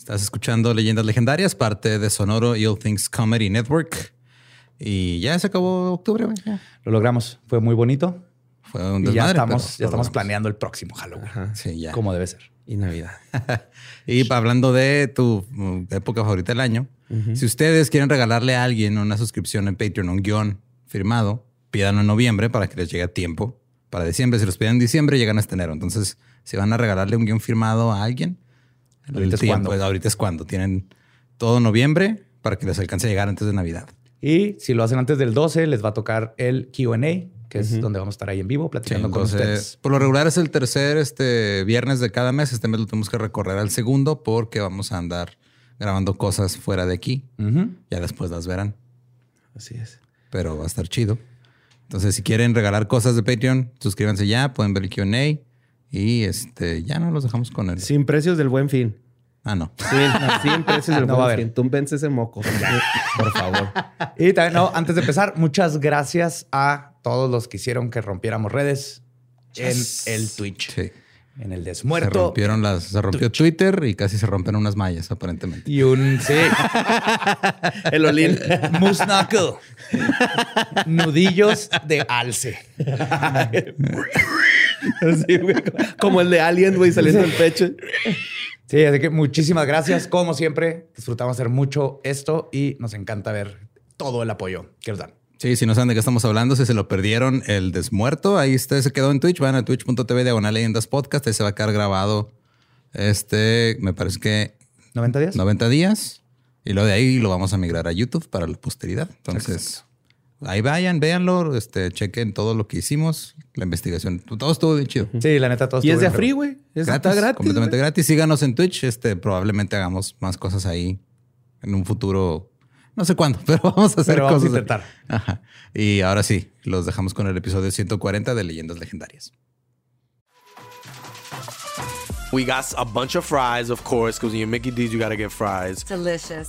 Estás escuchando Leyendas Legendarias, parte de Sonoro Ill Things Comedy Network. Y ya se acabó octubre. Ya. Lo logramos. Fue muy bonito. Fue un Y desmadre. ya pero estamos, lo ya estamos planeando el próximo Halloween. Sí, ya. Como debe ser. Y Navidad. Y hablando de tu mm, época favorita del año, si ustedes quieren regalarle a alguien una suscripción en Patreon, un guion firmado, pídanlo en noviembre para que les llegue a tiempo. Para diciembre, si los piden en diciembre, llegan a este enero. Entonces, si van a regalarle un guion firmado a alguien, Ahorita es cuando. ahorita es cuando. Tienen todo noviembre para que les alcance a llegar antes de Navidad. Y si lo hacen antes del 12, les va a tocar el QA, que es donde vamos a estar ahí en vivo Sí, platicando con entonces, ustedes. por lo regular es el tercer este, viernes de cada mes. Este mes lo tenemos que recorrer al segundo porque vamos a andar grabando cosas fuera de aquí. Ujú. Ya después las verán. Así es. pero va a estar chido. Entonces, si quieren regalar cosas de Patreon, suscríbanse ya, pueden ver el QA y este ya no los dejamos con el. Sin precios del buen fin. Ah, no. Sin, sin precios del No a fin. Tú vence ese moco. Por favor. Y también, no, antes de empezar, muchas gracias a todos los que hicieron que rompiéramos redes en el Twitch, Sí. en el Se desmuerto. rompieron las, se rompió Twitter y casi se rompen unas mallas, aparentemente. Y un, sí, El Olin. moose knuckle. Nudillos de alce. Así, güey. Como el de Alien, güey, saliendo del pecho. Sí, así que muchísimas gracias. Como siempre, disfrutamos hacer mucho esto y nos encanta ver todo el apoyo que nos dan. Sí, si no saben de qué estamos hablando, si se lo perdieron, el desmuerto, ahí usted se quedó en Twitch, van a twitch.tv diagonal leyendas podcast, ahí se va a quedar grabado este, me parece que ¿90 días? 90 días y luego de ahí lo vamos a migrar a YouTube para la posteridad. Entonces, ahí vayan, véanlo, este, chequen todo lo que hicimos, la investigación, todo estuvo bien chido. Sí, la neta, todo Y es estuvo de bien free, güey. Es- Gratis, Está gratis. completamente güey. gratis. Síganos en Twitch, este, probablemente hagamos más cosas ahí en un futuro, no sé cuándo, pero vamos a hacer Pero vamos a cosas. intentar. Ajá. Y ahora sí, los dejamos con el episodio 140 de Leyendas Legendarias. We got a bunch of fries, of course, because when you're Mickey D's, you got to get fries. Delicious.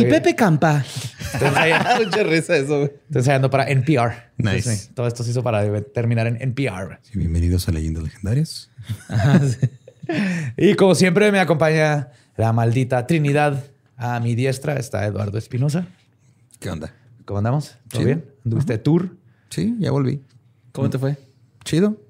Y Pepe Campa. Estoy ensayando- Mucha risa eso, güey. estoy ensayando para NPR. Nice. Sí, todo esto se hizo para terminar en NPR. Sí, bienvenidos a Leyendas Legendarias. Y como siempre me acompaña la maldita Trinidad. A mi diestra está Eduardo Espinosa. ¿Qué onda? ¿Cómo andamos? ¿Todo Chido. bien? ¿Anduviste tour? Sí, ya volví. ¿Cómo te fue? Chido.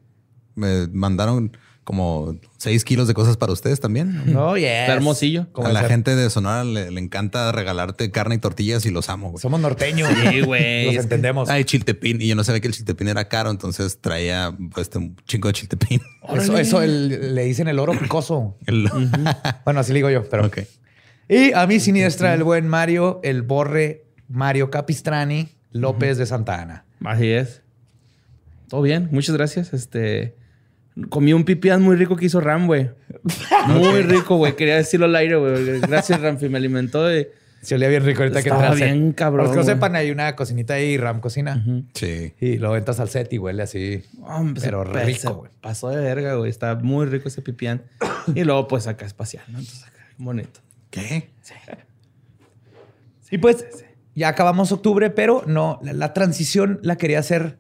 Me mandaron como 6 kilos de cosas para ustedes también. Oh, yes. Está hermosillo. ¿Cómo a la ser? gente de Sonora le, le encanta regalarte carne y tortillas y los amo. güey. Somos norteños. Sí, güey. Los entendemos. Ay, chiltepín. Y yo no sabía que el chiltepín era caro, entonces traía pues, este, un chingo de chiltepín. Eso, eso el- le dicen el oro picoso. El- Bueno, así le digo yo, pero. Ok. Y a mi siniestra, el buen Mario, el borre Mario Capistrani López de Santa Ana. Así es. Todo bien, muchas gracias. Este. Comí un pipián muy rico que hizo Ram, güey. Muy rico, güey. Quería decirlo al aire, güey. Gracias, Ramfi. Me alimentó de. Se olía bien rico ahorita que Estaba entras al set. bien cabrón, los que no güey. sepan, hay una cocinita ahí, Ram Cocina. Sí. Y lo entras al set y huele así. Hombre, pero se- rico, se güey. Pasó de verga, güey. Está muy rico ese pipián. Y luego, pues, acá espacial, ¿no? Entonces, acá, bonito. ¿Qué? Y pues, ya acabamos octubre, pero no, la, la transición la quería hacer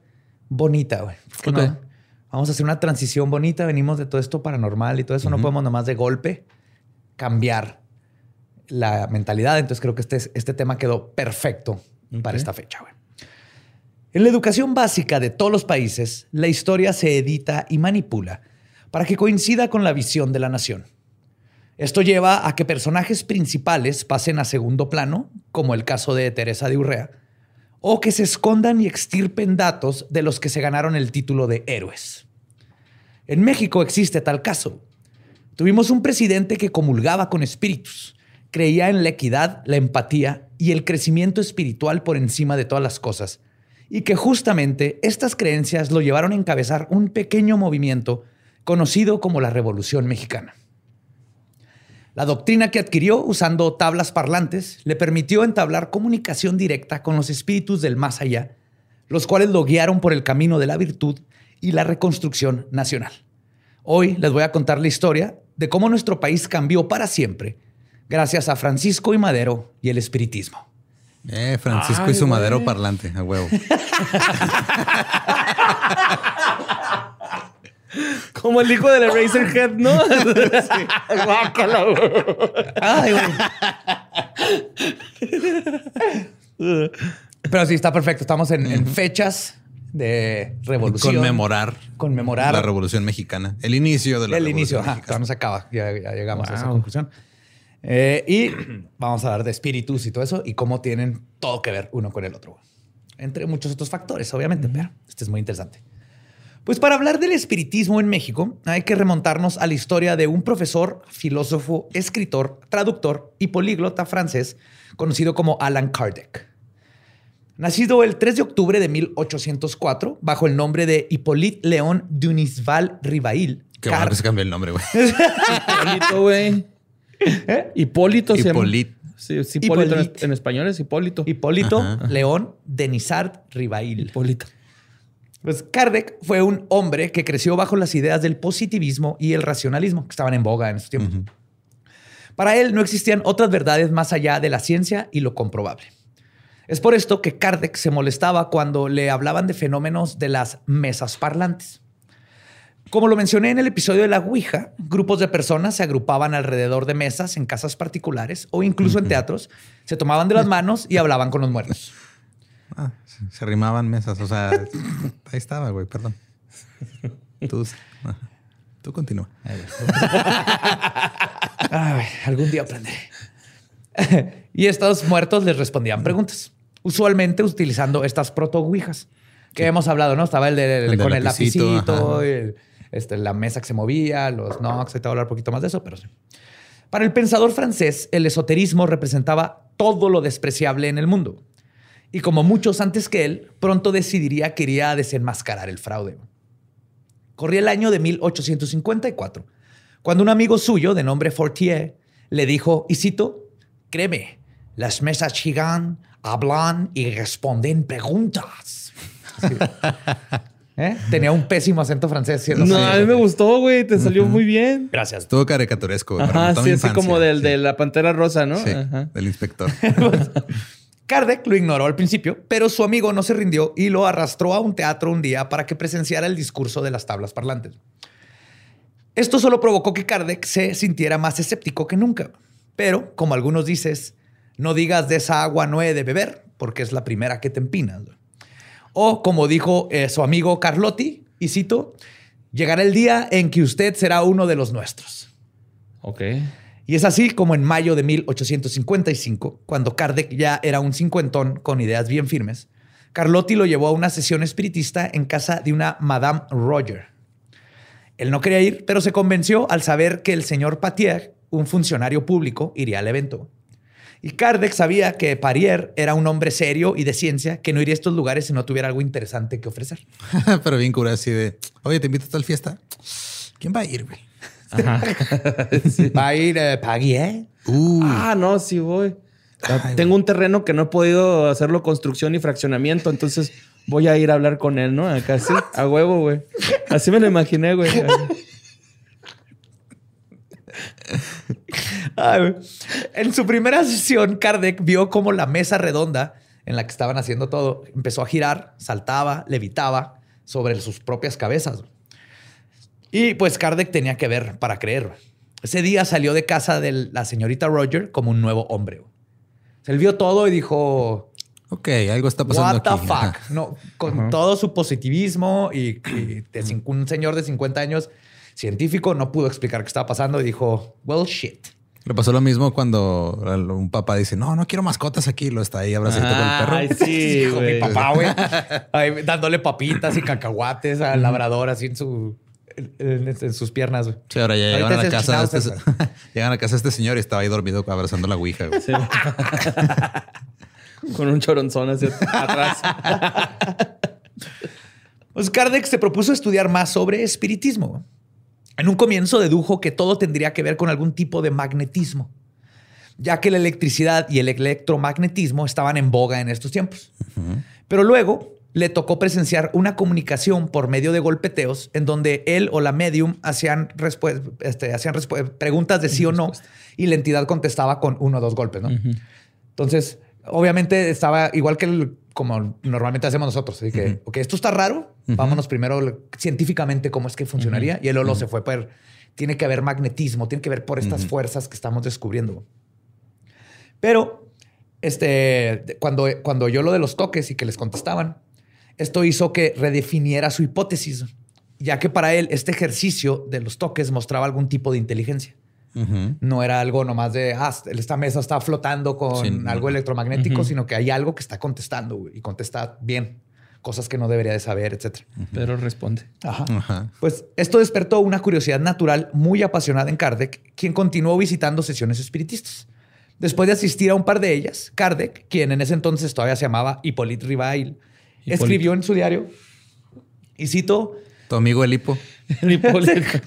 bonita, güey. ¿Por qué Ok. no? Vamos a hacer una transición bonita. Venimos de todo esto paranormal y todo eso. No podemos nomás de golpe cambiar la mentalidad. Entonces creo que este, este tema quedó perfecto para esta fecha, güey. En la educación básica de todos los países, la historia se edita y manipula para que coincida con la visión de la nación. Esto lleva a que personajes principales pasen a segundo plano, como el caso de Teresa de Urrea, o que se escondan y extirpen datos de los que se ganaron el título de héroes. En México existe tal caso. Tuvimos un presidente que comulgaba con espíritus, creía en la equidad, la empatía y el crecimiento espiritual por encima de todas las cosas, y que justamente estas creencias lo llevaron a encabezar un pequeño movimiento conocido como la Revolución Mexicana. La doctrina que adquirió usando tablas parlantes le permitió entablar comunicación directa con los espíritus del más allá, los cuales lo guiaron por el camino de la virtud y la reconstrucción nacional. Hoy les voy a contar la historia de cómo nuestro país cambió para siempre gracias a Francisco y Madero y el espiritismo. Eh, Francisco Ay, y su güey. madero parlante, a huevo. Como el hijo del Eraserhead, ¿no? Sí. Guácala, güey. Ay, güey. Pero sí, está perfecto. Estamos en, en fechas de revolución. Conmemorar Conmemorar la Revolución Mexicana. El inicio de la el Revolución inicio. Ajá, Mexicana. todavía no se acaba. Ya, ya llegamos a esa conclusión. Eh, y vamos a hablar de espíritus y todo eso y cómo tienen todo que ver uno con el otro. Entre muchos otros factores, obviamente, pero este es muy interesante. Pues para hablar del espiritismo en México, hay que remontarnos a la historia de un profesor, filósofo, escritor, traductor y políglota francés conocido como Alan Kardec. Nacido el 3 de octubre de 1804 bajo el nombre de Hippolyte Léon Dunisval Rivail. Qué bueno que se cambió el nombre, güey. Hipólito, güey. Hipólito se llama. Hipólito. Sí, es Hipólito en, Hipólito. en español es Hipólito. Hipólito Ajá. León Denisard Rivail. Hipólito. Pues Kardec fue un hombre que creció bajo las ideas del positivismo y el racionalismo que estaban en boga en esos tiempos. Para él no existían otras verdades más allá de la ciencia y lo comprobable. Es por esto que Kardec se molestaba cuando le hablaban de fenómenos de las mesas parlantes. Como lo mencioné en el episodio de la Ouija, grupos de personas se agrupaban alrededor de mesas en casas particulares o incluso en teatros, se tomaban de las manos y hablaban con los muertos. Ah, se- rimaban mesas. O sea, ahí estaba, güey, perdón. Tú. Tú continúa. Ay, algún día aprenderé. y estos muertos les respondían preguntas, usualmente utilizando estas proto-ouijas que hemos hablado, ¿no? Estaba el, de, El con el lapicito, lapicito, ajá. el- este, la mesa que se movía, los knocks, ahorita voy a hablar un poquito más de eso, pero sí. Para el pensador francés, el esoterismo representaba todo lo despreciable en el mundo. Y como muchos antes que él, pronto decidiría que iría a desenmascarar el fraude. Corría el año de 1854, cuando un amigo suyo de nombre Fortier le dijo, y cito, créeme, las mesas gigan, hablan y responden preguntas. Sí. ¿Eh? Tenía un pésimo acento francés. No, a mí me gustó, güey. Te salió muy bien. Gracias. Estuvo caricaturesco, Ajá, sí, así como del Sí. de la pantera rosa, ¿no? Sí, Ajá. del inspector. Kardec lo ignoró al principio, pero su amigo no se rindió y lo arrastró a un teatro un día para que presenciara el discurso de las tablas parlantes. Esto solo provocó que Kardec se sintiera más escéptico que nunca. Pero, como algunos dices, no digas de esa agua no he de beber, porque es la primera que te empinas. O como dijo eh, su amigo Carlotti, y cito, llegará el día en que usted será uno de los nuestros. Ok. Y es así como en mayo de 1855, cuando Kardec ya era un cincuentón con ideas bien firmes, Carlotti lo llevó a una sesión espiritista en casa de una Madame Roger. Él no quería ir, pero se convenció al saber que el señor Patier, un funcionario público, iría al evento. Y Kardec sabía que Parier era un hombre serio y de ciencia que no iría a estos lugares si no tuviera algo interesante que ofrecer. Pero bien cura así de, oye, te invito a tal fiesta. ¿Quién va a ir, güey? Va a ir eh, Parier. Uh, Ah, no, sí voy. Tengo un terreno que no he podido hacerlo construcción y fraccionamiento, entonces voy a ir a hablar con él, ¿no? Acá sí, a huevo, güey. Así me lo imaginé, güey. Ay, güey. en su primera sesión, Kardec vio cómo la mesa redonda en la que estaban haciendo todo, empezó a girar, saltaba, levitaba sobre sus propias cabezas. Y pues Kardec tenía que ver para creer. Ese día salió de casa de la señorita Roger como un nuevo hombre. Él vio todo y dijo, Ok, algo está pasando What the aquí. Fuck? No, con todo su positivismo y, y de un señor de 50 años científico no pudo explicar qué estaba pasando y dijo, well, shit. Le pasó lo mismo cuando un papá dice, no, no quiero mascotas aquí. Lo está ahí abrazadito con el perro. Ay, sí, Dijo mi papá, güey. Dándole papitas y cacahuates al labrador así en, su, en, en sus piernas. güey. Sí, ahora ya llegaron a la casa. Este, llegan a casa este señor y estaba ahí dormido abrazando la ouija. güey. Con un choronzón hacia atrás. Pues Kardec se propuso estudiar más sobre espiritismo. En un comienzo dedujo que todo tendría que ver con algún tipo de magnetismo, ya que la electricidad y el electromagnetismo estaban en boga en estos tiempos. Pero luego le tocó presenciar una comunicación por medio de golpeteos en donde él o la medium hacían, este, hacían preguntas de sí o no y la entidad contestaba con uno o dos golpes. ¿no? Entonces, obviamente estaba igual que el- como normalmente hacemos nosotros. Así que, ok, esto está raro. Vámonos primero científicamente cómo es que funcionaría. Y el Olo se fue por, tiene que haber magnetismo, tiene que ver por estas fuerzas que estamos descubriendo. Pero, este, cuando, cuando yo lo de los toques y que les contestaban, esto hizo que redefiniera su hipótesis, ya que para él este ejercicio de los toques mostraba algún tipo de inteligencia. No era algo nomás de, ah, esta mesa está flotando con Sí, no. algo electromagnético, sino que hay algo que está contestando y contesta bien, cosas que no debería de saber, etc. Pero responde. Ajá. Ajá. Pues esto despertó una curiosidad natural muy apasionada en Kardec, quien continuó visitando sesiones espiritistas. Después de asistir a un par de ellas, Kardec, quien en ese entonces todavía se llamaba Hippolyte Rivail, escribió en su diario, y cito, Tu amigo el hipo. El Hipólito.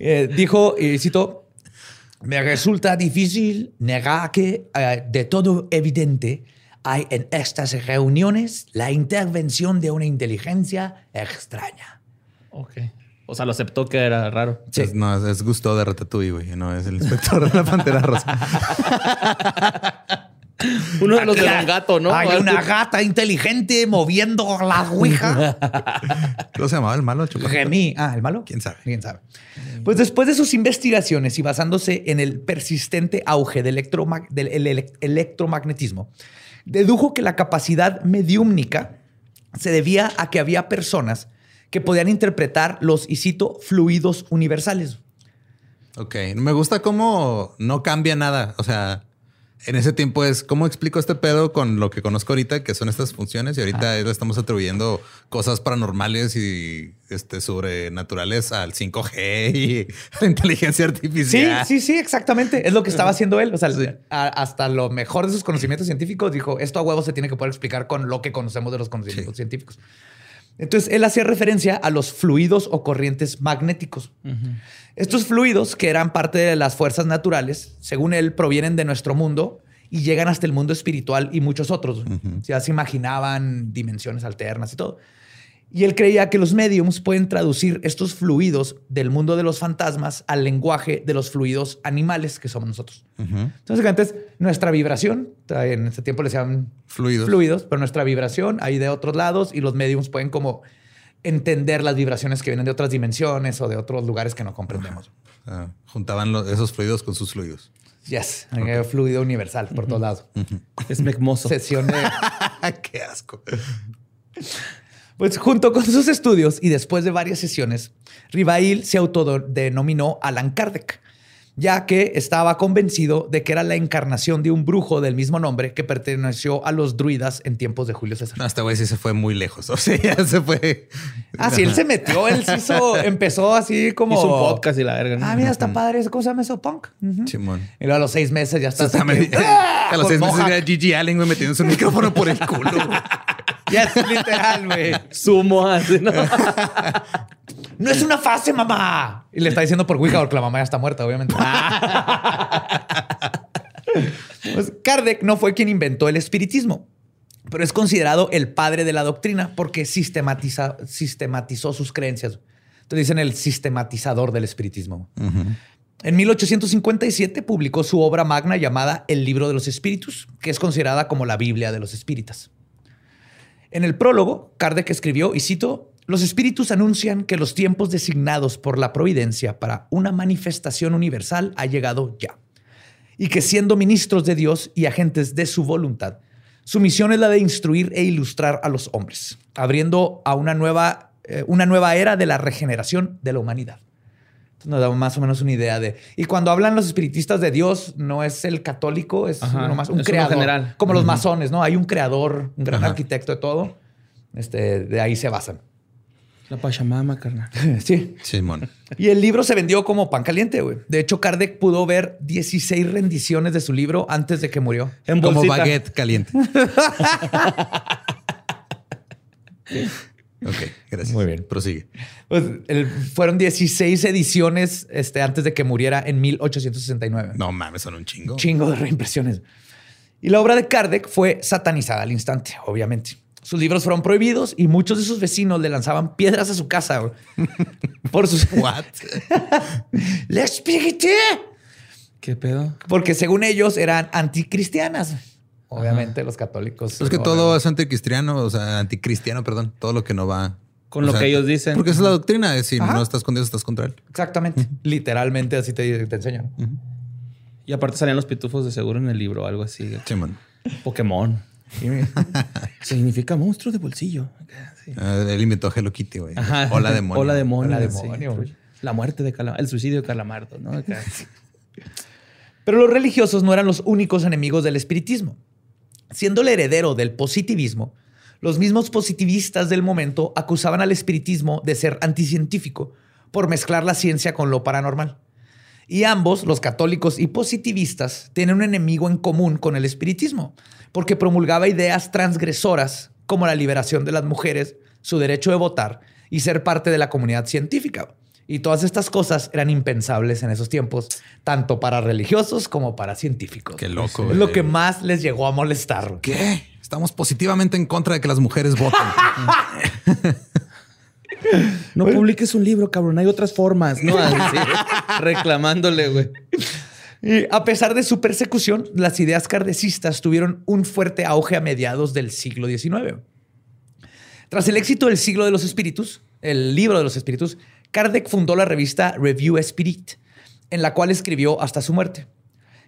Eh, dijo, y cito, me resulta difícil negar que eh, de todo evidente hay en estas reuniones la intervención de una inteligencia extraña. ok. O sea, lo aceptó que era raro. Sí. Es, no, es, es Gusto de Ratatouille, güey. No, es el inspector de la Pantera Rosa. Uno de los de Don Gato, ¿no? Hay una gata inteligente moviendo la ouija. ¿Cómo se llamaba el malo? Chocolate? Gemí. Ah, ¿el malo? ¿Quién sabe? ¿Quién sabe? Pues después de sus investigaciones y basándose en el persistente auge del, electromag- del el- ele- electromagnetismo, dedujo que la capacidad mediúmnica se debía a que había personas que podían interpretar los, y cito, fluidos universales. Ok. Me gusta cómo no cambia nada. O sea, en ese tiempo es cómo explico este pedo con lo que conozco ahorita, que son estas funciones, y ahorita le estamos atribuyendo cosas paranormales y este, sobrenaturales al 5G y a la inteligencia Sí, artificial. sí, sí, exactamente. Es lo que estaba haciendo él. O sea, Sí. a- hasta lo mejor de sus conocimientos científicos dijo, esto a huevo se tiene que poder explicar con lo que conocemos de los conocimientos Sí. científicos. Entonces, él hacía referencia a los fluidos o corrientes magnéticos. Estos fluidos, que eran parte de las fuerzas naturales, según él, provienen de nuestro mundo y llegan hasta el mundo espiritual y muchos otros. Ya se imaginaban dimensiones alternas y todo. Y él creía que los mediums pueden traducir estos fluidos del mundo de los fantasmas al lenguaje de los fluidos animales que somos nosotros. Entonces, antes, nuestra vibración, en ese tiempo le decían Fluidos. fluidos, pero nuestra vibración hay de otros lados y los mediums pueden como entender las vibraciones que vienen de otras dimensiones o de otros lugares que no comprendemos. Sea, juntaban esos fluidos con sus fluidos. Yes, hay fluido universal por todos lados. Es mecmoso. Sesión de... Qué asco. Pues junto con sus estudios y después de varias sesiones, Rivail se autodenominó Alan Kardec, ya que estaba convencido de que era la encarnación de un brujo del mismo nombre que perteneció a los druidas en tiempos de Julio César. No, este güey sí se fue muy lejos. O sea, ya se fue. Ah, sí, él se metió, él se hizo, empezó así como... Hizo un podcast y la verga. ¿no? Ah, mira, está padre, ¿cómo se llama eso? Punk. Chimón. Y luego a los seis meses ya está. Está así que- ¡Ah! a los seis meses era Gigi Allen, güey, metiéndose un micrófono por el culo. Ya es literal, güey. Sumo así, ¿no? No es una fase, mamá. Y le está diciendo por Wicca porque la mamá ya está muerta, obviamente. Pues Kardec no fue quien inventó el espiritismo, pero es considerado el padre de la doctrina porque sistematiza, sistematizó sus creencias. Entonces dicen el sistematizador del espiritismo. En 1857 publicó su obra magna llamada El Libro de los Espíritus, que es considerada como la Biblia de los Espíritas. En el prólogo, Kardec escribió, y cito, los espíritus anuncian que los tiempos designados por la providencia para una manifestación universal ha llegado ya, y que siendo ministros de Dios y agentes de su voluntad, su misión es la de instruir e ilustrar a los hombres, abriendo a una nueva, eh, una nueva era de la regeneración de la humanidad. Nos da más o menos una idea de... Y cuando hablan los espiritistas de Dios, no es el católico, es Ajá, nomás un es uno creador. general. Como los masones, ¿no? Hay un creador, un gran Ajá. arquitecto de todo. Este, de ahí se basan. La Pachamama, carnal. Sí. Simón. Y el libro se vendió como pan caliente, güey. De hecho, Kardec pudo ver 16 rendiciones de su libro antes de que murió. En Como bolsita. baguette caliente. ok, gracias. Muy bien. Prosigue. Pues, el- fueron 16 ediciones este, antes de que muriera en 1869. No mames, son un chingo. chingo de reimpresiones. Y la obra de Kardec fue satanizada al instante, obviamente. Sus libros fueron prohibidos y muchos de sus vecinos le lanzaban piedras a su casa por sus What? Les! ¿Qué pedo? porque según ellos eran anticristianas. Obviamente los católicos. Es que todo es anticristiano, o sea, anticristiano, perdón. Todo lo que no va. Con o lo sea, que ellos dicen. Porque esa es la doctrina. de Si Ajá. no estás con Dios, estás contra él. Exactamente. Literalmente así te, te enseñan. Y aparte salían los pitufos de seguro en el libro, algo así. Simón. Pokémon. Significa monstruo de bolsillo. Sí. Ah, él inventó Hello Kitty, güey. Hola demonio. Hola demonio. Hola, sí. demonio. La muerte de Calamardo. El suicidio de Calamardo, ¿no? Pero los religiosos no eran los únicos enemigos del espiritismo. Siendo el heredero del positivismo, los mismos positivistas del momento acusaban al espiritismo de ser anticientífico por mezclar la ciencia con lo paranormal. Y ambos, los católicos y positivistas, tienen un enemigo en común con el espiritismo, porque promulgaba ideas transgresoras como la liberación de las mujeres, su derecho de votar y ser parte de la comunidad científica. Y todas estas cosas eran impensables en esos tiempos, tanto para religiosos como para científicos. Qué loco, Es lo que más les llegó a molestar. ¿Qué? Estamos positivamente en contra de que las mujeres voten. No publiques un libro, cabrón. Hay otras formas, ¿no? Así, reclamándole, güey. Y a pesar de su persecución, las ideas kardecistas tuvieron un fuerte auge a mediados del siglo XIX. Tras el éxito del siglo de los espíritus, el libro de los espíritus, Kardec fundó la revista Review Spirit, en la cual escribió hasta su muerte.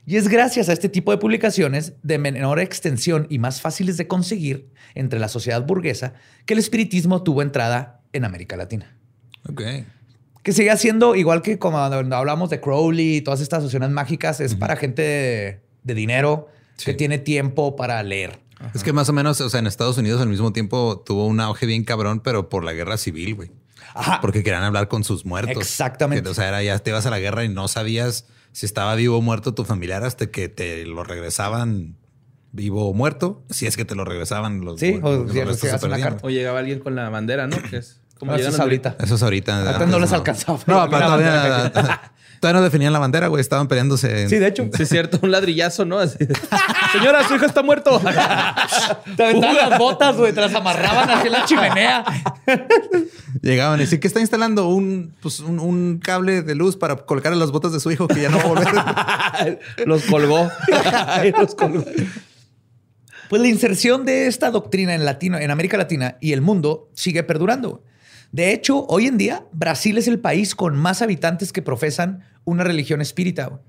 Y es gracias a este tipo de publicaciones de menor extensión y más fáciles de conseguir entre la sociedad burguesa que el espiritismo tuvo entrada en América Latina. ok. Que sigue siendo igual que como cuando hablamos de Crowley y todas estas asociaciones mágicas, es para gente de, de dinero que tiene tiempo para leer. Es que más o menos, o sea, en Estados Unidos al mismo tiempo tuvo un auge bien cabrón, pero por la guerra civil, güey. Ajá. Porque querían hablar con sus muertos. Exactamente. Que, o sea, era ya te ibas a la guerra y no sabías si estaba vivo o muerto tu familiar hasta que te lo regresaban vivo o muerto. Si es que te lo regresaban los. Sí, o los si se recibías una carta. O llegaba alguien con la bandera, ¿no? Que es como eso es los- ahorita. Eso es ahorita. Antes no les alcanzaba. No, pero todavía. Todavía no definían la bandera, güey. Estaban peleándose. Sí, de hecho. Sí, es cierto, un ladrillazo, ¿no? Así. Señora, su hijo está muerto. Te aventaban las botas, güey, te las amarraban hacia la chimenea. Llegaban y decían que está instalando un, pues, un, un cable de luz para colocar las botas de su hijo que ya no va a volver. Los colgó. Los colgó. Pues la inserción de esta doctrina en, Latino, en América Latina y el mundo sigue perdurando. De hecho, hoy en día, Brasil es el país con más habitantes que profesan una religión espírita. güey.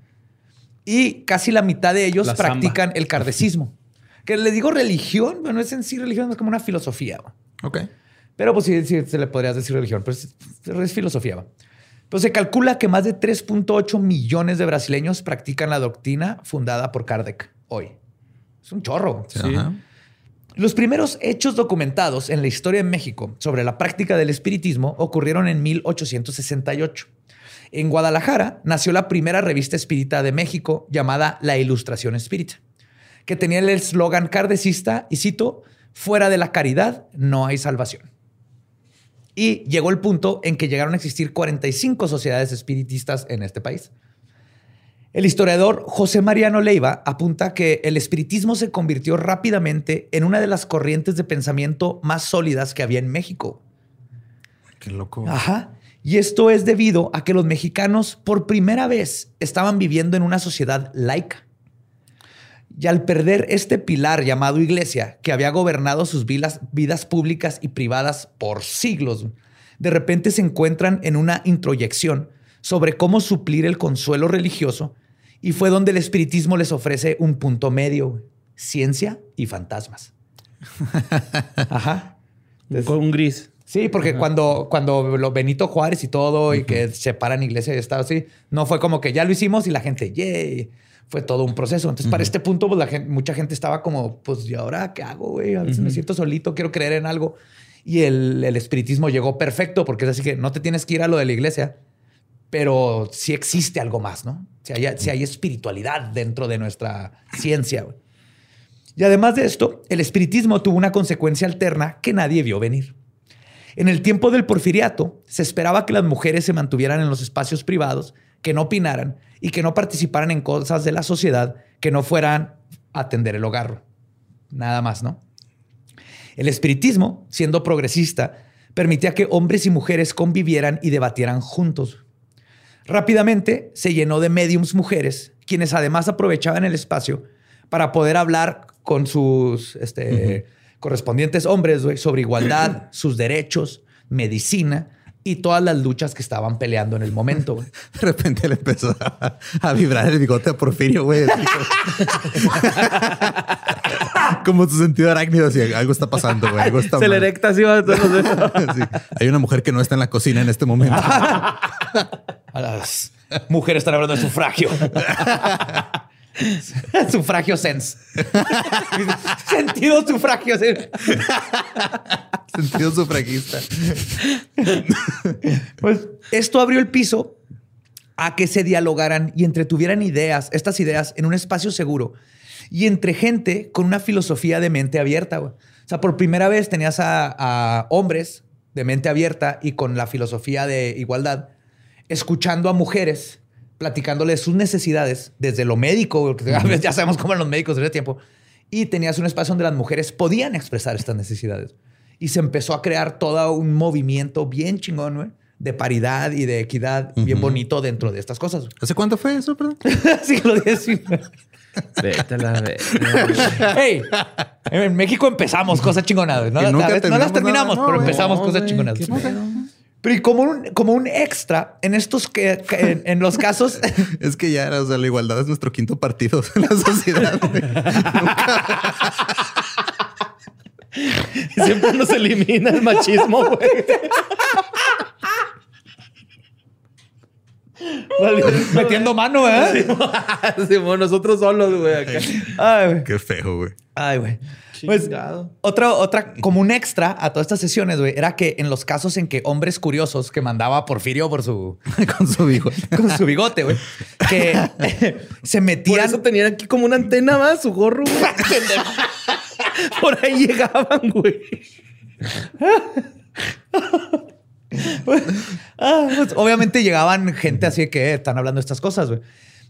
Y casi la mitad de ellos La samba. practican el kardecismo. Que le digo religión, pero no es en sí religión, es como una filosofía. güey. ok. Pero pues sí, sí se le podrías decir religión, pero es, es filosofía. ¿va? Pues se calcula que más de 3.8 millones de brasileños practican la doctrina fundada por Kardec hoy. Es un chorro. Sí, ajá. Los primeros hechos documentados en la historia de México sobre la práctica del espiritismo ocurrieron en 1868. En Guadalajara nació la primera revista espírita de México llamada La Ilustración Espírita, que tenía el eslogan kardecista, y cito, fuera de la caridad no hay salvación. Y llegó el punto en que llegaron a existir 45 sociedades espiritistas en este país. El historiador José Mariano Leiva apunta que el espiritismo se convirtió rápidamente en una de las corrientes de pensamiento más sólidas que había en México. Qué loco. Ajá. Y esto es debido a que los mexicanos por primera vez estaban viviendo en una sociedad laica. Y al perder este pilar llamado iglesia, que había gobernado sus vidas, vidas públicas y privadas por siglos, de repente se encuentran en una introyección sobre cómo suplir el consuelo religioso y fue donde el espiritismo les ofrece un punto medio, ciencia y fantasmas. Ajá. Con un gris. Sí, porque cuando, cuando lo Benito Juárez y todo, y que separan iglesia y Estado, así, no fue como que ya lo hicimos y la gente, yay. Fue todo un proceso. Entonces, para este punto, pues, la gente, mucha gente estaba como, pues, ¿y ahora qué hago, güey? A veces me siento solito, quiero creer en algo. Y el, el espiritismo llegó perfecto, porque es así que no te tienes que ir a lo de la iglesia, pero sí existe algo más, ¿no? Si hay, espiritualidad dentro de nuestra ciencia. Y además de esto, el espiritismo tuvo una consecuencia alterna que nadie vio venir. En el tiempo del porfiriato, se esperaba que las mujeres se mantuvieran en los espacios privados, que no opinaran y que no participaran en cosas de la sociedad que no fueran atender el hogar. Nada más, ¿no? El espiritismo, siendo progresista, permitía que hombres y mujeres convivieran y debatieran juntos. Rápidamente se llenó de mediums mujeres, quienes además aprovechaban el espacio para poder hablar con sus este, correspondientes hombres sobre igualdad, sus derechos, medicina y todas las luchas que estaban peleando en el momento. De repente le empezó a, a vibrar el bigote a Porfirio, güey. como- su sentido arácnido, así, algo está pasando, güey. Algo está Se le erecta así. va, todos los- Sí. Hay una mujer que no está en la cocina en este momento. A las mujeres están hablando de sufragio. sufragio sense. Sentido sufragio. Sentido sufragista. Pues esto abrió el piso a que se dialogaran y entretuvieran ideas, estas ideas, en un espacio seguro y entre gente con una filosofía de mente abierta. O sea, por primera vez tenías a, a hombres de mente abierta y con la filosofía de igualdad, escuchando a mujeres, platicándoles sus necesidades desde lo médico, porque ya sabemos cómo eran los médicos en ese tiempo, y tenías un espacio donde las mujeres podían expresar estas necesidades. Y se empezó a crear todo un movimiento bien chingón, güey, de paridad y de equidad bien bonito dentro de estas cosas. ¿Hace cuánto fue eso, perdón? Siglo XIX. Vete a la verga. Hey, en México empezamos cosas chingonas. güey. No, no las terminamos terminamos, nada. No, pero empezamos No, cosas pedo. Pero y como un, como un extra en estos que, que en, en los casos Es que ya, o sea, la igualdad es nuestro quinto partido en la sociedad. güey. Siempre nos elimina el machismo, güey. metiendo mano, ¿eh? Simón, nosotros solos, güey, acá. Ay, güey. Qué feo, güey. Ay, güey. Pues, otra, otra, como un extra a todas estas sesiones, güey, era que en los casos en que hombres curiosos que mandaba Porfirio por su, Con su hijo. con su bigote, güey, que se Por metían. eso tenían aquí como una antena más, su gorro, güey. Por ahí llegaban, güey. Ah, pues, obviamente llegaban gente así de que "Eh, están hablando de estas cosas, güey.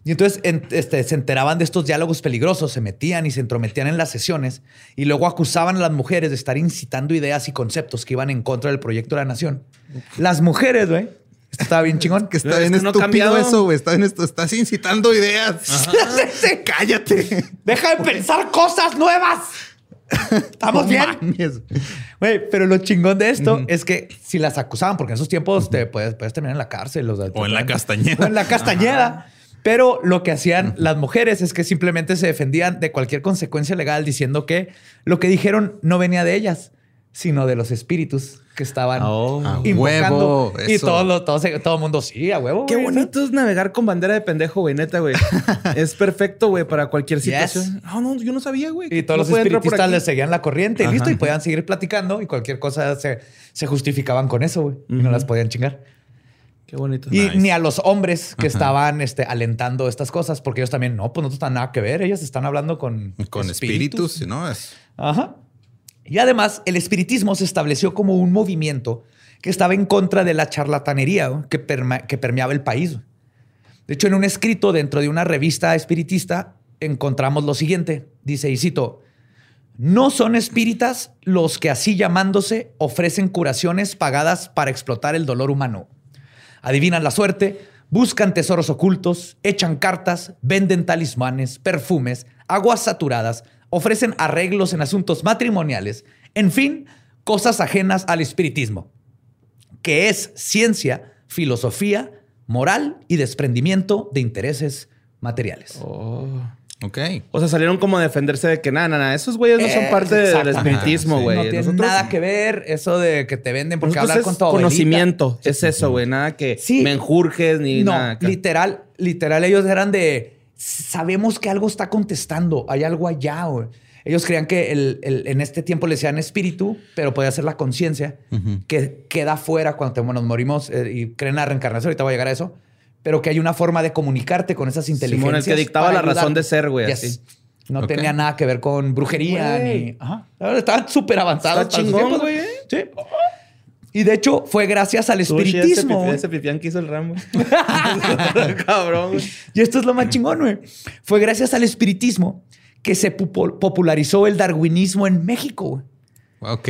Y entonces en- este, se enteraban de estos diálogos peligrosos, se metían y se entrometían en las sesiones y luego acusaban a las mujeres de estar incitando ideas y conceptos que iban en contra del proyecto de la nación. Las mujeres, güey. Esto estaba bien chingón. Que está Es bien que estúpido eso, güey. Está bien esto. Estás incitando ideas. Cállate. Deja de pensar cosas nuevas. Estamos No bien. Güey, pero lo chingón de esto es que si las acusaban, porque en esos tiempos te puedes, puedes terminar en la cárcel. O, sea, te O en la Castañeda. O en la Castañeda. Pero lo que hacían las mujeres es que simplemente se defendían de cualquier consecuencia legal diciendo que lo que dijeron no venía de ellas, sino de los espíritus que estaban Oh. A invocando. huevo, y todo, lo- todo, el mundo, sí, a huevo. Qué güey, bonito es navegar con bandera de pendejo, güey, neta, güey. es perfecto, güey, para cualquier Yes. situación. No, no, yo no sabía, güey. Y todos No los espiritistas les seguían la corriente y listo, y podían seguir platicando y cualquier cosa se, se justificaban con eso, güey. Y no las podían chingar. Qué bonito. Y Nice. ni a los hombres que Ajá. estaban este, alentando estas cosas, porque ellos también, no, pues no tienen nada que ver. Ellas están hablando con, Con espíritus, ¿no? Es Ajá. Y además, el espiritismo se estableció como un movimiento que estaba en contra de la charlatanería ¿no? que, perma- que permeaba el país. De hecho, en un escrito dentro de una revista espiritista encontramos lo siguiente. Dice, y cito, no son espíritas los que así llamándose ofrecen curaciones pagadas para explotar el dolor humano. Adivinan la suerte, buscan tesoros ocultos, echan cartas, venden talismanes, perfumes, aguas saturadas, ofrecen arreglos en asuntos matrimoniales, en fin, cosas ajenas al espiritismo, que es ciencia, filosofía, moral y desprendimiento de intereses materiales. Ok. O sea, salieron como a defenderse de que nada, nada, esos güeyes no son Eh, parte del espiritismo, Sí. güey. no tiene Nosotros- nada que ver eso de que te venden porque hablar con abuelita. conocimiento. Es eso, güey. Nada que Sí. me enjurjes ni No, nada. acá. literal, literal, ellos eran de sabemos que algo está contestando, hay algo allá. güey". Ellos creían que el- el- en este tiempo le decían espíritu, pero podía ser la conciencia que queda fuera cuando te- nos morimos eh, y creen en la reencarnación. Ahorita voy a llegar a eso, pero que hay una forma de comunicarte con esas inteligencias. el que dictaba la razón de ser, güey, Yes. así. No tenía nada que ver con brujería Güey. ni. Ajá. Estaban súper avanzados. Está chingón, tiempos. güey, ¿eh? Sí. Y de hecho, fue gracias al espiritismo. Pipi- ese pipián que hizo el ramo. Cabrón, güey. Y esto es lo más chingón, güey. Fue gracias al espiritismo que se popularizó el darwinismo en México. güey. Ok.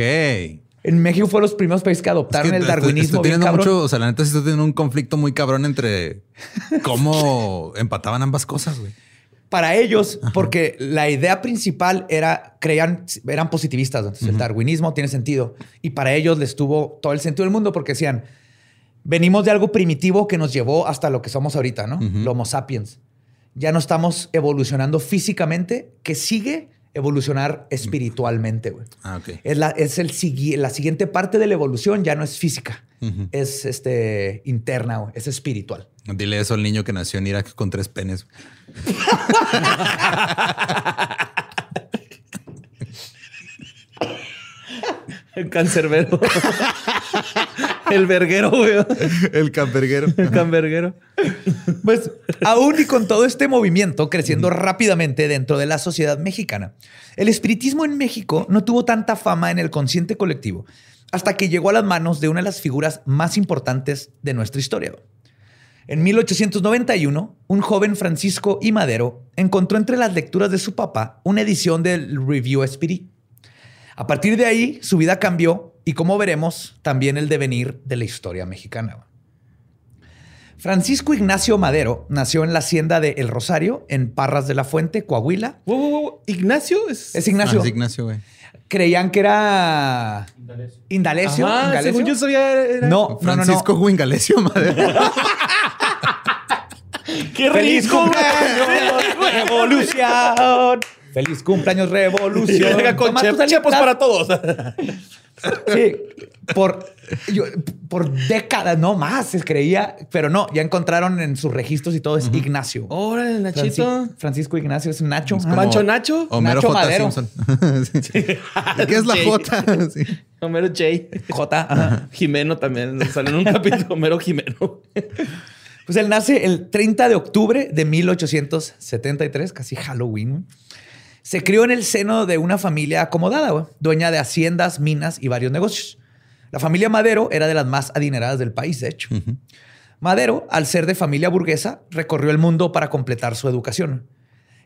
En México fue los primeros países que adoptaron Es que el estoy- darwinismo. Estoy bien cabrón. mucho, o sea, la neta sí estoy teniendo un conflicto muy cabrón entre cómo empataban ambas cosas, güey. Para ellos, porque la idea principal era, creían, eran positivistas. Entonces, el darwinismo tiene sentido. Y para ellos les tuvo todo el sentido del mundo porque decían, venimos de algo primitivo que nos llevó hasta lo que somos ahorita, ¿no? Lo Homo sapiens. Ya no estamos evolucionando físicamente, que sigue evolucionar espiritualmente, güey. Ah, ok. Es, la, es el, sigui- la siguiente parte de la evolución, ya no es física, es este, interna, güey, es espiritual. Dile eso al niño que nació en Irak con tres penes. El cancerbero. el verguero, güey. El camperguero. El canverguero. Pues aún y con todo este movimiento creciendo rápidamente dentro de la sociedad mexicana, el espiritismo en México no tuvo tanta fama en el consciente colectivo hasta que llegó a las manos de una de las figuras más importantes de nuestra historia. En 1891, un joven Francisco I. Madero encontró entre las lecturas de su papá una edición del Review Spirit. A partir de ahí, su vida cambió y, como veremos, también el devenir de la historia mexicana. Francisco Ignacio Madero nació en la hacienda de El Rosario, en Parras de la Fuente, Coahuila. Wow, wow, wow. Ignacio es. Es Ignacio. Ah, es Ignacio, güey. Creían que era Indalecio. Ajá, Indalecio. según yo sabía. Era... No, no, no, no. Francisco Wingalesio, madre. ¡Qué ¡Feliz cumpleaños, revolución! ¡Feliz cumpleaños, revolución! Llega con chepos alitas. para todos. Sí, por, yo- por décadas, no más, se creía, pero no, ya encontraron en sus registros y todo, es Ignacio. Órale, Nachito. Franci- Francisco Ignacio es Nacho. Es Ah. Pancho Nacho. Homero Nacho J. Madero. Simpson. Sí. ¿Qué es la. J? Sí. Homero J. J. ajá. Jimeno también. Salió en un capítulo. Homero Jimeno. Pues él nace el 30 de octubre de 1873, casi Halloween. Se crió en el seno de una familia acomodada, dueña de haciendas, minas y varios negocios. La familia Madero era de las más adineradas del país, de hecho. Madero, al ser de familia burguesa, recorrió el mundo para completar su educación.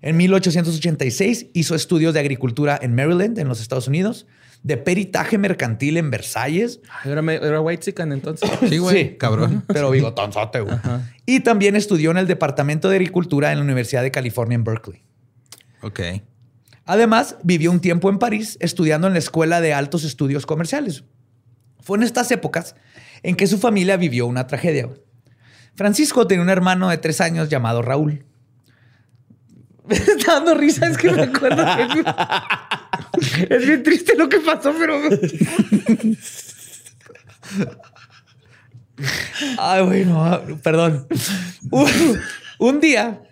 En 1886 hizo estudios de agricultura en Maryland, en los Estados Unidos, de peritaje mercantil en Versalles, Era, me- era White Chicken entonces. Sí, güey. Sí. Cabrón. pero bigotonzote, güey. Y también estudió en el Departamento de Agricultura en la Universidad de California en Berkeley. Ok. Además, vivió un tiempo en París estudiando en la Escuela de Altos Estudios Comerciales. Fue en estas épocas en que su familia vivió una tragedia. Francisco tenía un hermano de tres años llamado Raúl. Me está dando risa, es que me acuerdo que es bien, triste lo que pasó, pero... Ay, bueno, perdón. Un, un día,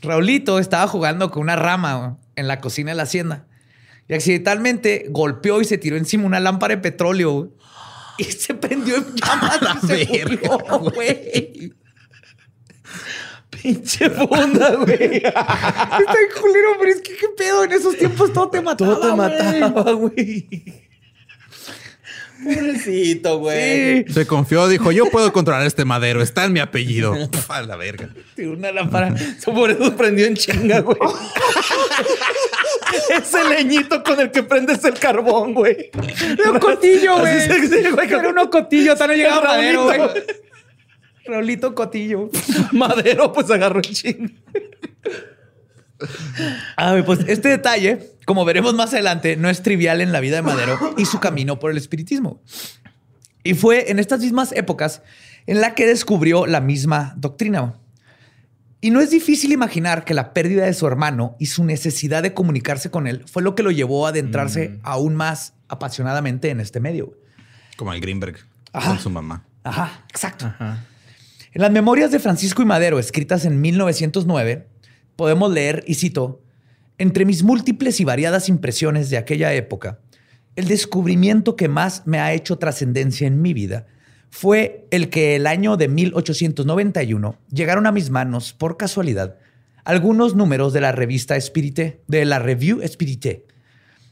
Raulito estaba jugando con una rama en la cocina de la hacienda y accidentalmente golpeó y se tiró encima una lámpara de petróleo y se prendió en llamas y se verga, murió, güey. Pinche funda, güey. Está bien culero, pero es que qué pedo. En esos tiempos todo te mataba. Todo te mataba, güey. Pobrecito, güey. Sí. Se confió, dijo, yo puedo controlar este madero, está en mi apellido. Puf, a la verga. Una lámpara. Por eso prendió en chinga, güey. Ese leñito con el que prendes el carbón, güey. Un cotillo, güey. Era un cotillo, hasta no llegaba madero, Raulito, güey. Raulito Cotillo. Madero, pues agarró el chingo. A ver, pues este detalle, como veremos más adelante, no es trivial en la vida de Madero y su camino por el espiritismo. Y fue en estas mismas épocas en la que descubrió la misma doctrina. Y no es difícil imaginar que la pérdida de su hermano y su necesidad de comunicarse con él fue lo que lo llevó a adentrarse aún más apasionadamente en este medio. Como el Greenberg Ajá. con su mamá. Ajá, exacto. En las memorias de Francisco y Madero, escritas en 1909, podemos leer, y cito, entre mis múltiples y variadas impresiones de aquella época, el descubrimiento que más me ha hecho trascendencia en mi vida fue el que el año de 1891 llegaron a mis manos, por casualidad, algunos números de la revista Espírité, de la Revue Espírité.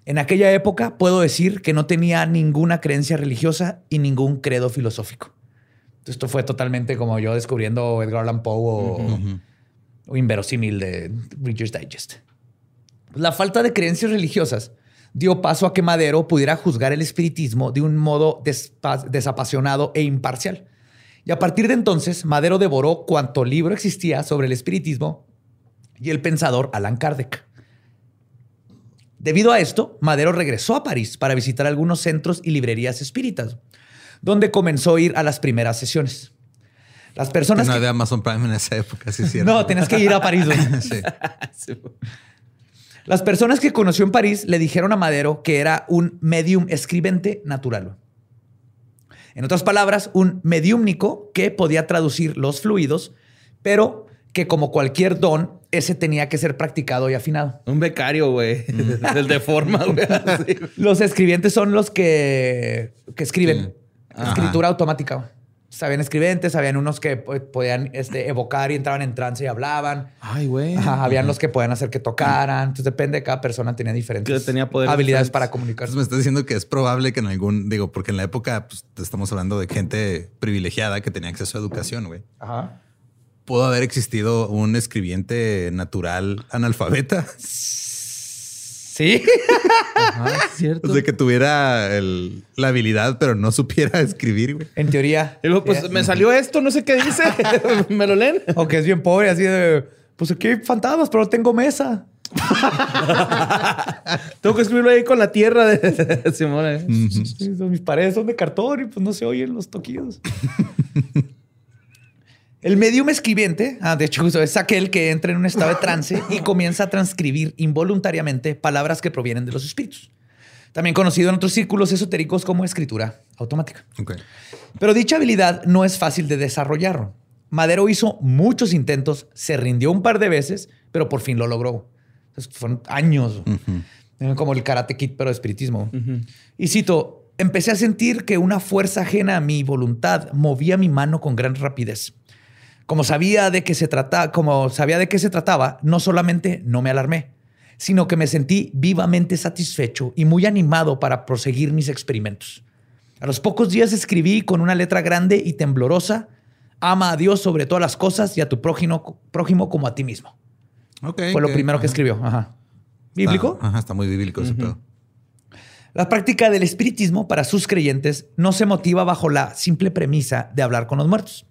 En aquella época puedo decir que no tenía ninguna creencia religiosa y ningún credo filosófico. Esto fue totalmente como yo descubriendo Edgar Allan Poe o, o inverosímil de Reader's Digest. La falta de creencias religiosas dio paso a que Madero pudiera juzgar el espiritismo de un modo desapasionado e imparcial. Y a partir de entonces, Madero devoró cuanto libro existía sobre el espiritismo y el pensador Allan Kardec. Debido a esto, Madero regresó a París para visitar algunos centros y librerías espíritas, donde comenzó a ir a las primeras sesiones. Las personas no que- había Amazon Prime en esa época, sí cierto. no, tenías que ir a París. güey. Sí. Las personas que conoció en París le dijeron a Madero que era un medium escribente natural. En otras palabras, un mediúmnico que podía traducir los fluidos, pero que como cualquier don, ese tenía que ser practicado y afinado. Un becario, güey. Del de forma, güey. Los escribientes son los que, que escriben. Sí. Escritura automática. Sabían escribentes, habían unos que po- podían este, evocar y entraban en trance y hablaban. Ay, güey. Ajá, habían los que podían hacer que tocaran. Entonces depende de cada persona, tenía diferentes tenía habilidades diferentes. para comunicarse. Entonces me estás diciendo que es probable que en algún, digo, porque en la época pues, estamos hablando de gente privilegiada que tenía acceso a educación, güey. Ajá. ¿Pudo haber existido un escribiente natural analfabeta? Sí. Ajá, es cierto. O sea, que tuviera el- la habilidad, pero no supiera escribir, güey. en teoría. Y luego, pues me salió esto, no sé qué dice. ¿Me lo leen? O que es bien pobre, así de. Pues aquí hay fantasmas, pero no tengo mesa. Tengo que escribirlo ahí con la tierra de Simón. ¿eh? Sí, mis paredes son de cartón y pues no se oyen los toquidos. El medium escribiente, ah, de hecho, justo es aquel que entra en un estado de trance y comienza a transcribir involuntariamente palabras que provienen de los espíritus. También conocido en otros círculos esotéricos como escritura automática. Pero dicha habilidad no es fácil de desarrollar. Madero hizo muchos intentos, se rindió un par de veces, pero por fin lo logró. Entonces, fueron años, como el karate kid, pero de espiritismo. Y cito, empecé a sentir que una fuerza ajena a mi voluntad movía mi mano con gran rapidez. Como sabía de qué se trataba, como sabía de qué se trataba, no solamente no me alarmé, sino que me sentí vivamente satisfecho y muy animado para proseguir mis experimentos. A los pocos días escribí con una letra grande y temblorosa, ama a Dios sobre todas las cosas y a tu prójimo, prójimo como a ti mismo. Fue lo primero que escribió. Ajá. ¿Bíblico? Está- ajá, está muy bíblico ese pedo. La práctica del espiritismo para sus creyentes no se motiva bajo la simple premisa de hablar con los muertos,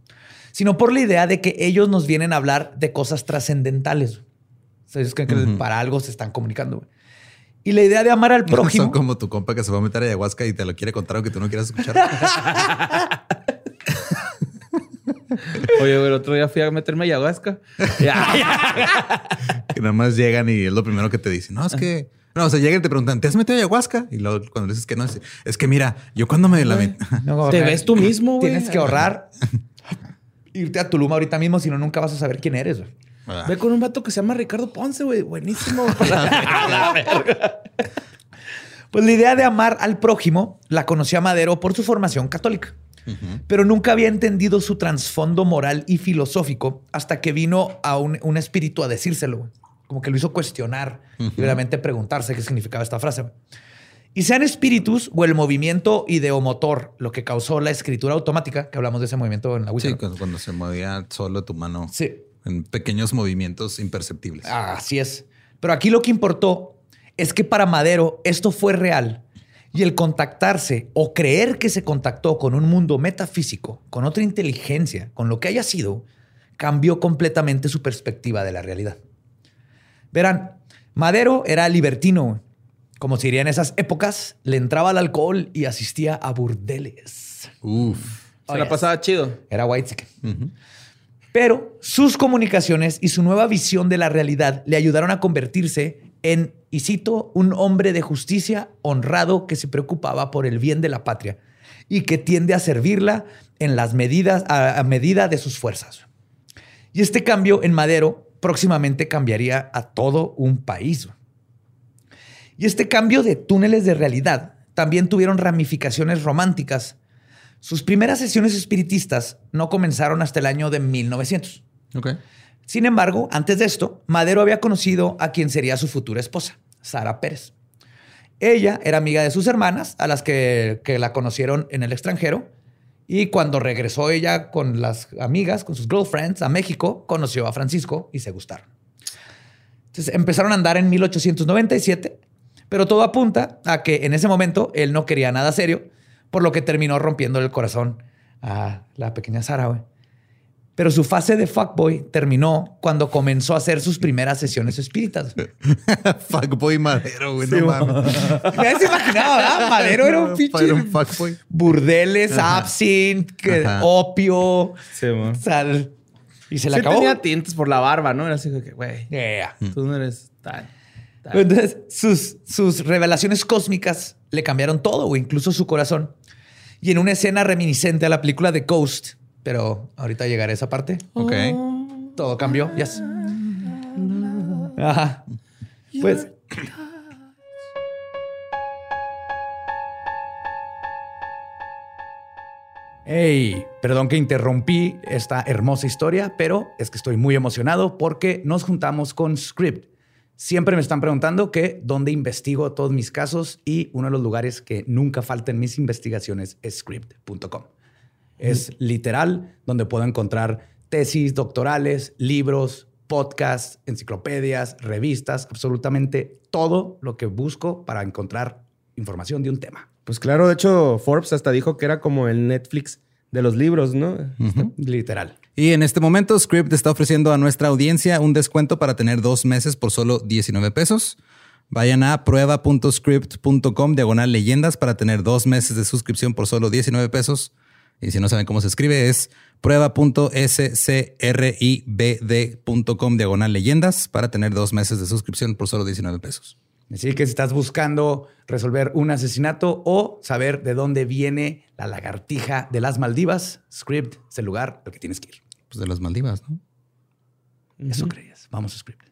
sino por la idea de que ellos nos vienen a hablar de cosas trascendentales. O sea, ellos creen que para algo se están comunicando. Y la idea de amar al prójimo. Son como tu compa que se va a meter a ayahuasca y te lo quiere contar aunque tú no quieras escuchar. Oye, güey, el otro día fui a meterme a ayahuasca. Ya, ya. que nada más llegan y es lo primero que te dicen. No, es que... No, o sea, llegan y te preguntan, ¿te has metido a ayahuasca? Y luego cuando le dices que no, es, es que mira, yo cuando me la. No, Te ves tú mismo, güey. Tienes que ahorrar, irte a Tulum ahorita mismo, si no, nunca vas a saber quién eres. güey. Ve con un vato que se llama Ricardo Ponce, güey. Buenísimo. Pues la idea de amar al prójimo la conoció a Madero por su formación católica, pero nunca había entendido su trasfondo moral y filosófico hasta que vino a un, un espíritu a decírselo. Como que lo hizo cuestionar y realmente preguntarse qué significaba esta frase. Y sean espíritus o el movimiento ideomotor lo que causó la escritura automática, que hablamos de ese movimiento en la Ouija. Sí, ¿no? cuando, se movía solo tu mano Sí. en pequeños movimientos imperceptibles. Así es. Pero aquí lo que importó es que para Madero esto fue real Y el contactarse o creer que se contactó con un mundo metafísico, con otra inteligencia, con lo que haya sido, cambió completamente su perspectiva de la realidad. Verán, Madero era libertino. Como se diría en esas épocas, le entraba al alcohol y asistía a burdeles. Uf. Se la pasaba chido. Era white Pero sus comunicaciones y su nueva visión de la realidad le ayudaron a convertirse en, y cito, un hombre de justicia honrado que se preocupaba por el bien de la patria y que tiende a servirla en las medidas, a, a medida de sus fuerzas. Y este cambio en Madero próximamente cambiaría a todo un país. Y este cambio de túneles de realidad también tuvieron ramificaciones románticas. Sus primeras sesiones espiritistas no comenzaron hasta el año de 1900. Ok. Sin embargo, antes de esto, Madero había conocido a quien sería su futura esposa, Sara Pérez. Ella era amiga de sus hermanas, a las que, que la conocieron en el extranjero, y cuando regresó ella con las amigas, con sus girlfriends a México, conoció a Francisco y se gustaron. Entonces empezaron a andar en 1897, pero todo apunta a que en ese momento él no quería nada serio, por lo que terminó rompiendo el corazón a la pequeña Sara. güey. Pero su fase de fuckboy terminó cuando comenzó a hacer sus primeras sesiones espíritas. fuckboy Madero, güey. no mames. Ya se imaginaba, ¿verdad? Madero era un pinche Era un fuckboy. burdeles, absinthe, que- Ajá. opio, Sí, man. sal. Y se le Sí acabó. tenía tintes por la barba, ¿no? Era así que, güey, Yeah. tú no eres tal. Entonces, sus, sus revelaciones cósmicas le cambiaron todo, o incluso su corazón. Y en una escena reminiscente a la película de Ghost, pero ahorita llegaré a esa parte, Ok. todo cambió. Yes. Ajá. Pues. Hey, perdón que interrumpí esta hermosa historia, pero es que estoy muy emocionado porque nos juntamos con Script. Siempre me están preguntando que dónde investigo todos mis casos y uno de los lugares que nunca falta en mis investigaciones es script.com. Es literal donde puedo encontrar tesis doctorales, libros, podcasts, enciclopedias, revistas, absolutamente todo lo que busco para encontrar información de un tema. Pues claro, de hecho, Forbes hasta dijo que era como el Netflix de los libros, ¿no? Literal. Y en este momento, Script está ofreciendo a nuestra audiencia un descuento para tener dos meses por solo 19 pesos. Vayan a prueba.script.com diagonal leyendas para tener dos meses de suscripción por solo 19 pesos. Y si no saben cómo se escribe, es prueba.scribd.com diagonal leyendas para tener dos meses de suscripción por solo 19 pesos. Así que si estás buscando resolver un asesinato o saber de dónde viene la lagartija de las Maldivas, Script es el lugar al que tienes que ir. Pues de las Maldivas, ¿no? Eso creías. Vamos a Script.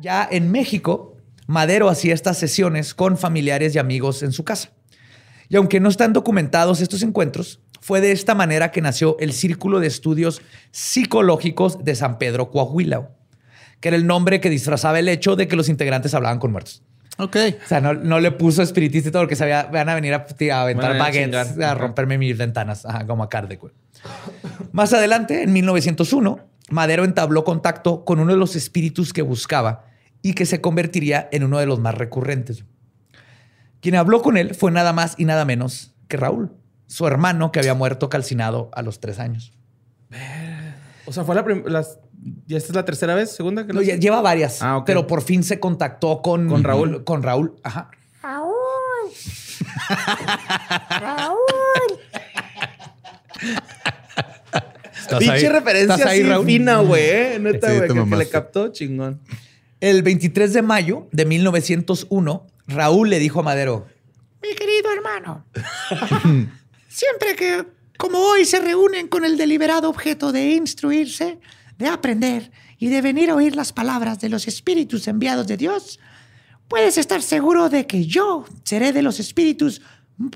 Ya en México, Madero hacía estas sesiones con familiares y amigos en su casa. Y aunque no están documentados estos encuentros, fue de esta manera que nació el Círculo de Estudios Psicológicos de San Pedro Coahuila, que era el nombre que disfrazaba el hecho de que los integrantes hablaban con muertos. Ok. O sea, no, no le puso espiritista y todo porque sabía, van a venir a, a aventar baguettes, a romperme mis ventanas, ajá, como a Kardec. Más adelante, en 1901, Madero entabló contacto con uno de los espíritus que buscaba y que se convertiría en uno de los más recurrentes. Quien habló con él fue nada más y nada menos que Raúl, su hermano que había muerto calcinado a los tres años. O sea, fue la primera. ¿Ya esta es la tercera vez? ¿Segunda? Que No, ya- lleva varias, Ah, pero por fin se contactó con, Con Raúl. Con Raúl, ajá. Raúl. Raúl. Pinche referencia ¿Estás ahí, así Raúl? fina, güey. ¿eh? Neta, Sí, güey. te que- que, le captó chingón. El 23 de mayo de 1901, Raúl le dijo a Madero, mi querido hermano, siempre que, como hoy, se reúnen con el deliberado objeto de instruirse, de aprender y de venir a oír las palabras de los espíritus enviados de Dios, puedes estar seguro de que yo seré de los espíritus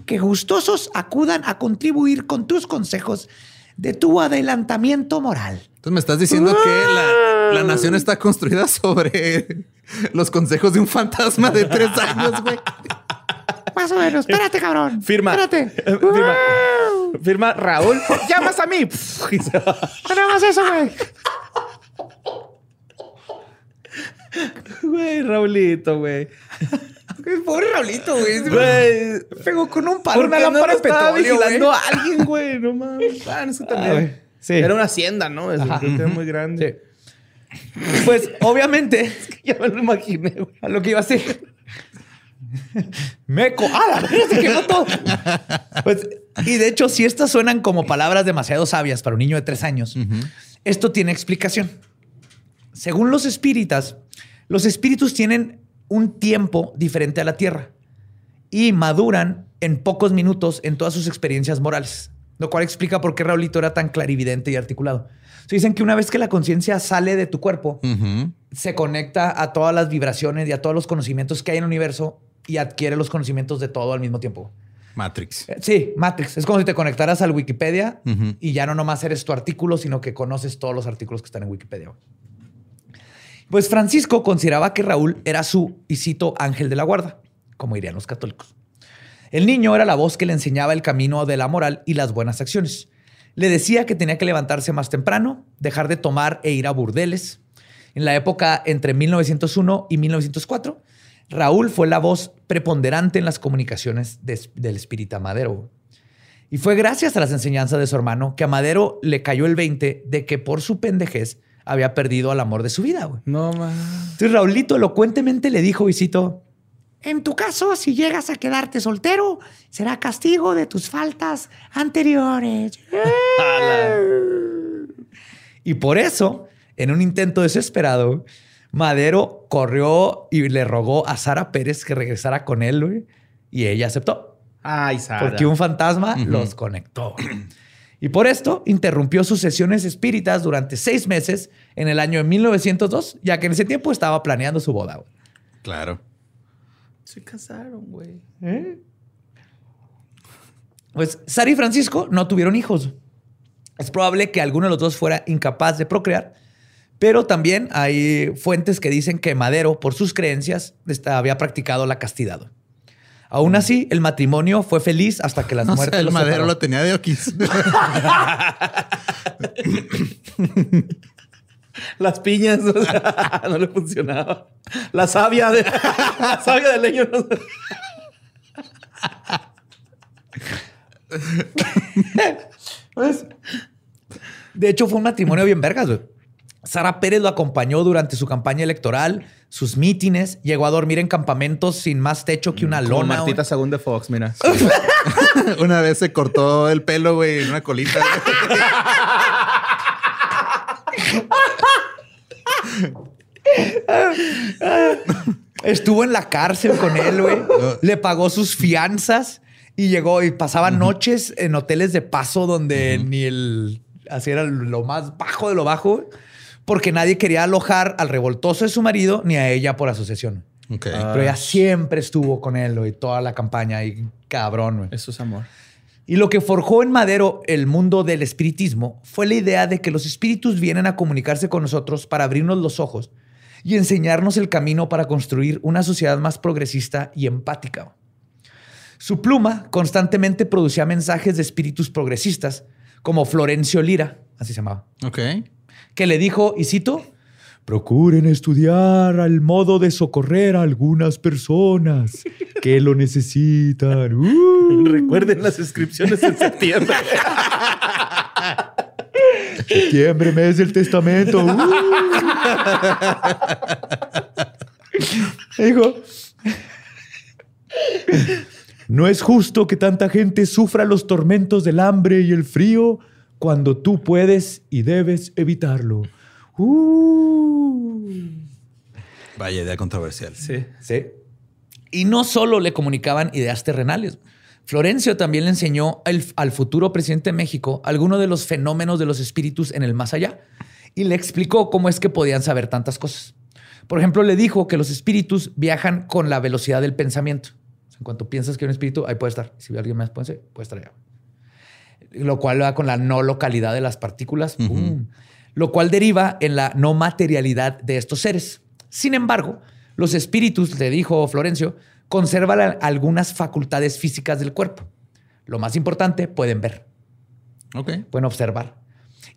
que gustosos acudan a contribuir con tus consejos de tu adelantamiento moral. Entonces me estás diciendo que la, la nación está construida sobre los consejos de un fantasma de tres años, güey. Más o menos. Espérate, cabrón. Firma. Espérate. Firma. Firma Raúl. ¡Llamas a mí! Nada más eso, güey. Güey, Raulito, güey. Pobre Raulito, güey. Güey. Pegó con un palo ¿Por una no lámpara de estaba petróleo, vigilando güey. a alguien, güey? No mames. Ah, eso también. Ah, güey. Sí. Era una hacienda, ¿no? Eso Ajá. creo que era muy grande. Sí. Pues, obviamente, Ya me lo imaginé, güey. a lo que iba a decir. Meco. ¡Ah, la se quemó todo! Pues, y de hecho, si estas suenan como palabras demasiado sabias para un niño de tres años, esto tiene explicación. Según los espíritas, los espíritus tienen un tiempo diferente a la Tierra y maduran en pocos minutos en todas sus experiencias morales, lo cual explica por qué Raulito era tan clarividente y articulado. Se dicen que una vez que la conciencia sale de tu cuerpo, se conecta a todas las vibraciones y a todos los conocimientos que hay en el universo y adquiere los conocimientos de todo al mismo tiempo. Matrix. Eh, Sí, Matrix. Es como si te conectaras al Wikipedia y ya no nomás eres tu artículo, sino que conoces todos los artículos que están en Wikipedia. Pues Francisco consideraba que Raúl era su, y cito, ángel de la guarda, como dirían los católicos. El niño era la voz que le enseñaba el camino de la moral y las buenas acciones. Le decía que tenía que levantarse más temprano, dejar de tomar e ir a burdeles. En la época entre 1901 y 1904, Raúl fue la voz preponderante en las comunicaciones de- del espírita Madero. Y fue gracias a las enseñanzas de su hermano que a Madero le cayó el 20 de que por su pendejez había perdido al amor de su vida. No mames. Entonces Raulito elocuentemente le dijo, visito, en tu caso, si llegas a quedarte soltero, será castigo de tus faltas anteriores. y por eso, en un intento desesperado, Madero corrió y le rogó a Sara Pérez que regresara con él, güey, y ella aceptó. Ay, Sara. Porque un fantasma los conectó. Y por esto interrumpió sus sesiones espíritas durante seis meses en el año de 1902, ya que en ese tiempo estaba planeando su boda. güey. Claro. Se casaron, güey. Pues Sara y Francisco no tuvieron hijos. Es probable que alguno de los dos fuera incapaz de procrear, pero también hay fuentes que dicen que Madero, por sus creencias, había practicado la castidad. Aún así, el matrimonio fue feliz hasta que las O sea, muertes el los madero separó. lo tenía de oquis. Las piñas o sea, no le funcionaba. La savia de la savia de leño. no- Pues, de hecho, fue un matrimonio bien vergas, güey. Sara Pérez lo acompañó durante su campaña electoral, sus mítines, llegó a dormir en campamentos sin más techo que una Como lona. Martita güey. Sagún de Fox, mira. Una vez se cortó el pelo, güey, en una colita. güey. Estuvo en la cárcel con él, güey. Le pagó sus fianzas y llegó y pasaba noches en hoteles de paso donde ni el así era lo más bajo de lo bajo, porque nadie quería alojar al revoltoso de su marido ni a ella por asociación. Pero ella siempre estuvo con él, güey, toda la campaña y cabrón, güey. Eso es amor. Y lo que forjó en Madero el mundo del espiritismo fue la idea de que los espíritus vienen a comunicarse con nosotros para abrirnos los ojos y enseñarnos el camino para construir una sociedad más progresista y empática. Su pluma constantemente producía mensajes de espíritus progresistas, como Florencio Lira, así se llamaba, Ok. que le dijo, y cito, Procuren estudiar al modo de socorrer a algunas personas que lo necesitan. Uh. Recuerden las inscripciones en septiembre. Septiembre, mes del testamento. Uh. Dijo, no es justo que tanta gente sufra los tormentos del hambre y el frío cuando tú puedes y debes evitarlo. Uh. Vaya idea controversial. Sí. Sí. Y no solo le comunicaban ideas terrenales. Florencio también le enseñó al, al futuro presidente de México algunos de los fenómenos de los espíritus en el más allá y le explicó cómo es que podían saber tantas cosas. Por ejemplo, le dijo que los espíritus viajan con la velocidad del pensamiento. O sea, en cuanto piensas que hay un espíritu, ahí puede estar. Si alguien más puede, ser, puede estar allá. Lo cual va con la no localidad de las partículas. ¡pum! Lo cual deriva en la no materialidad de estos seres. Sin embargo, los espíritus, le dijo Florencio, conservan algunas facultades físicas del cuerpo. Lo más importante, pueden ver. Ok. Pueden observar.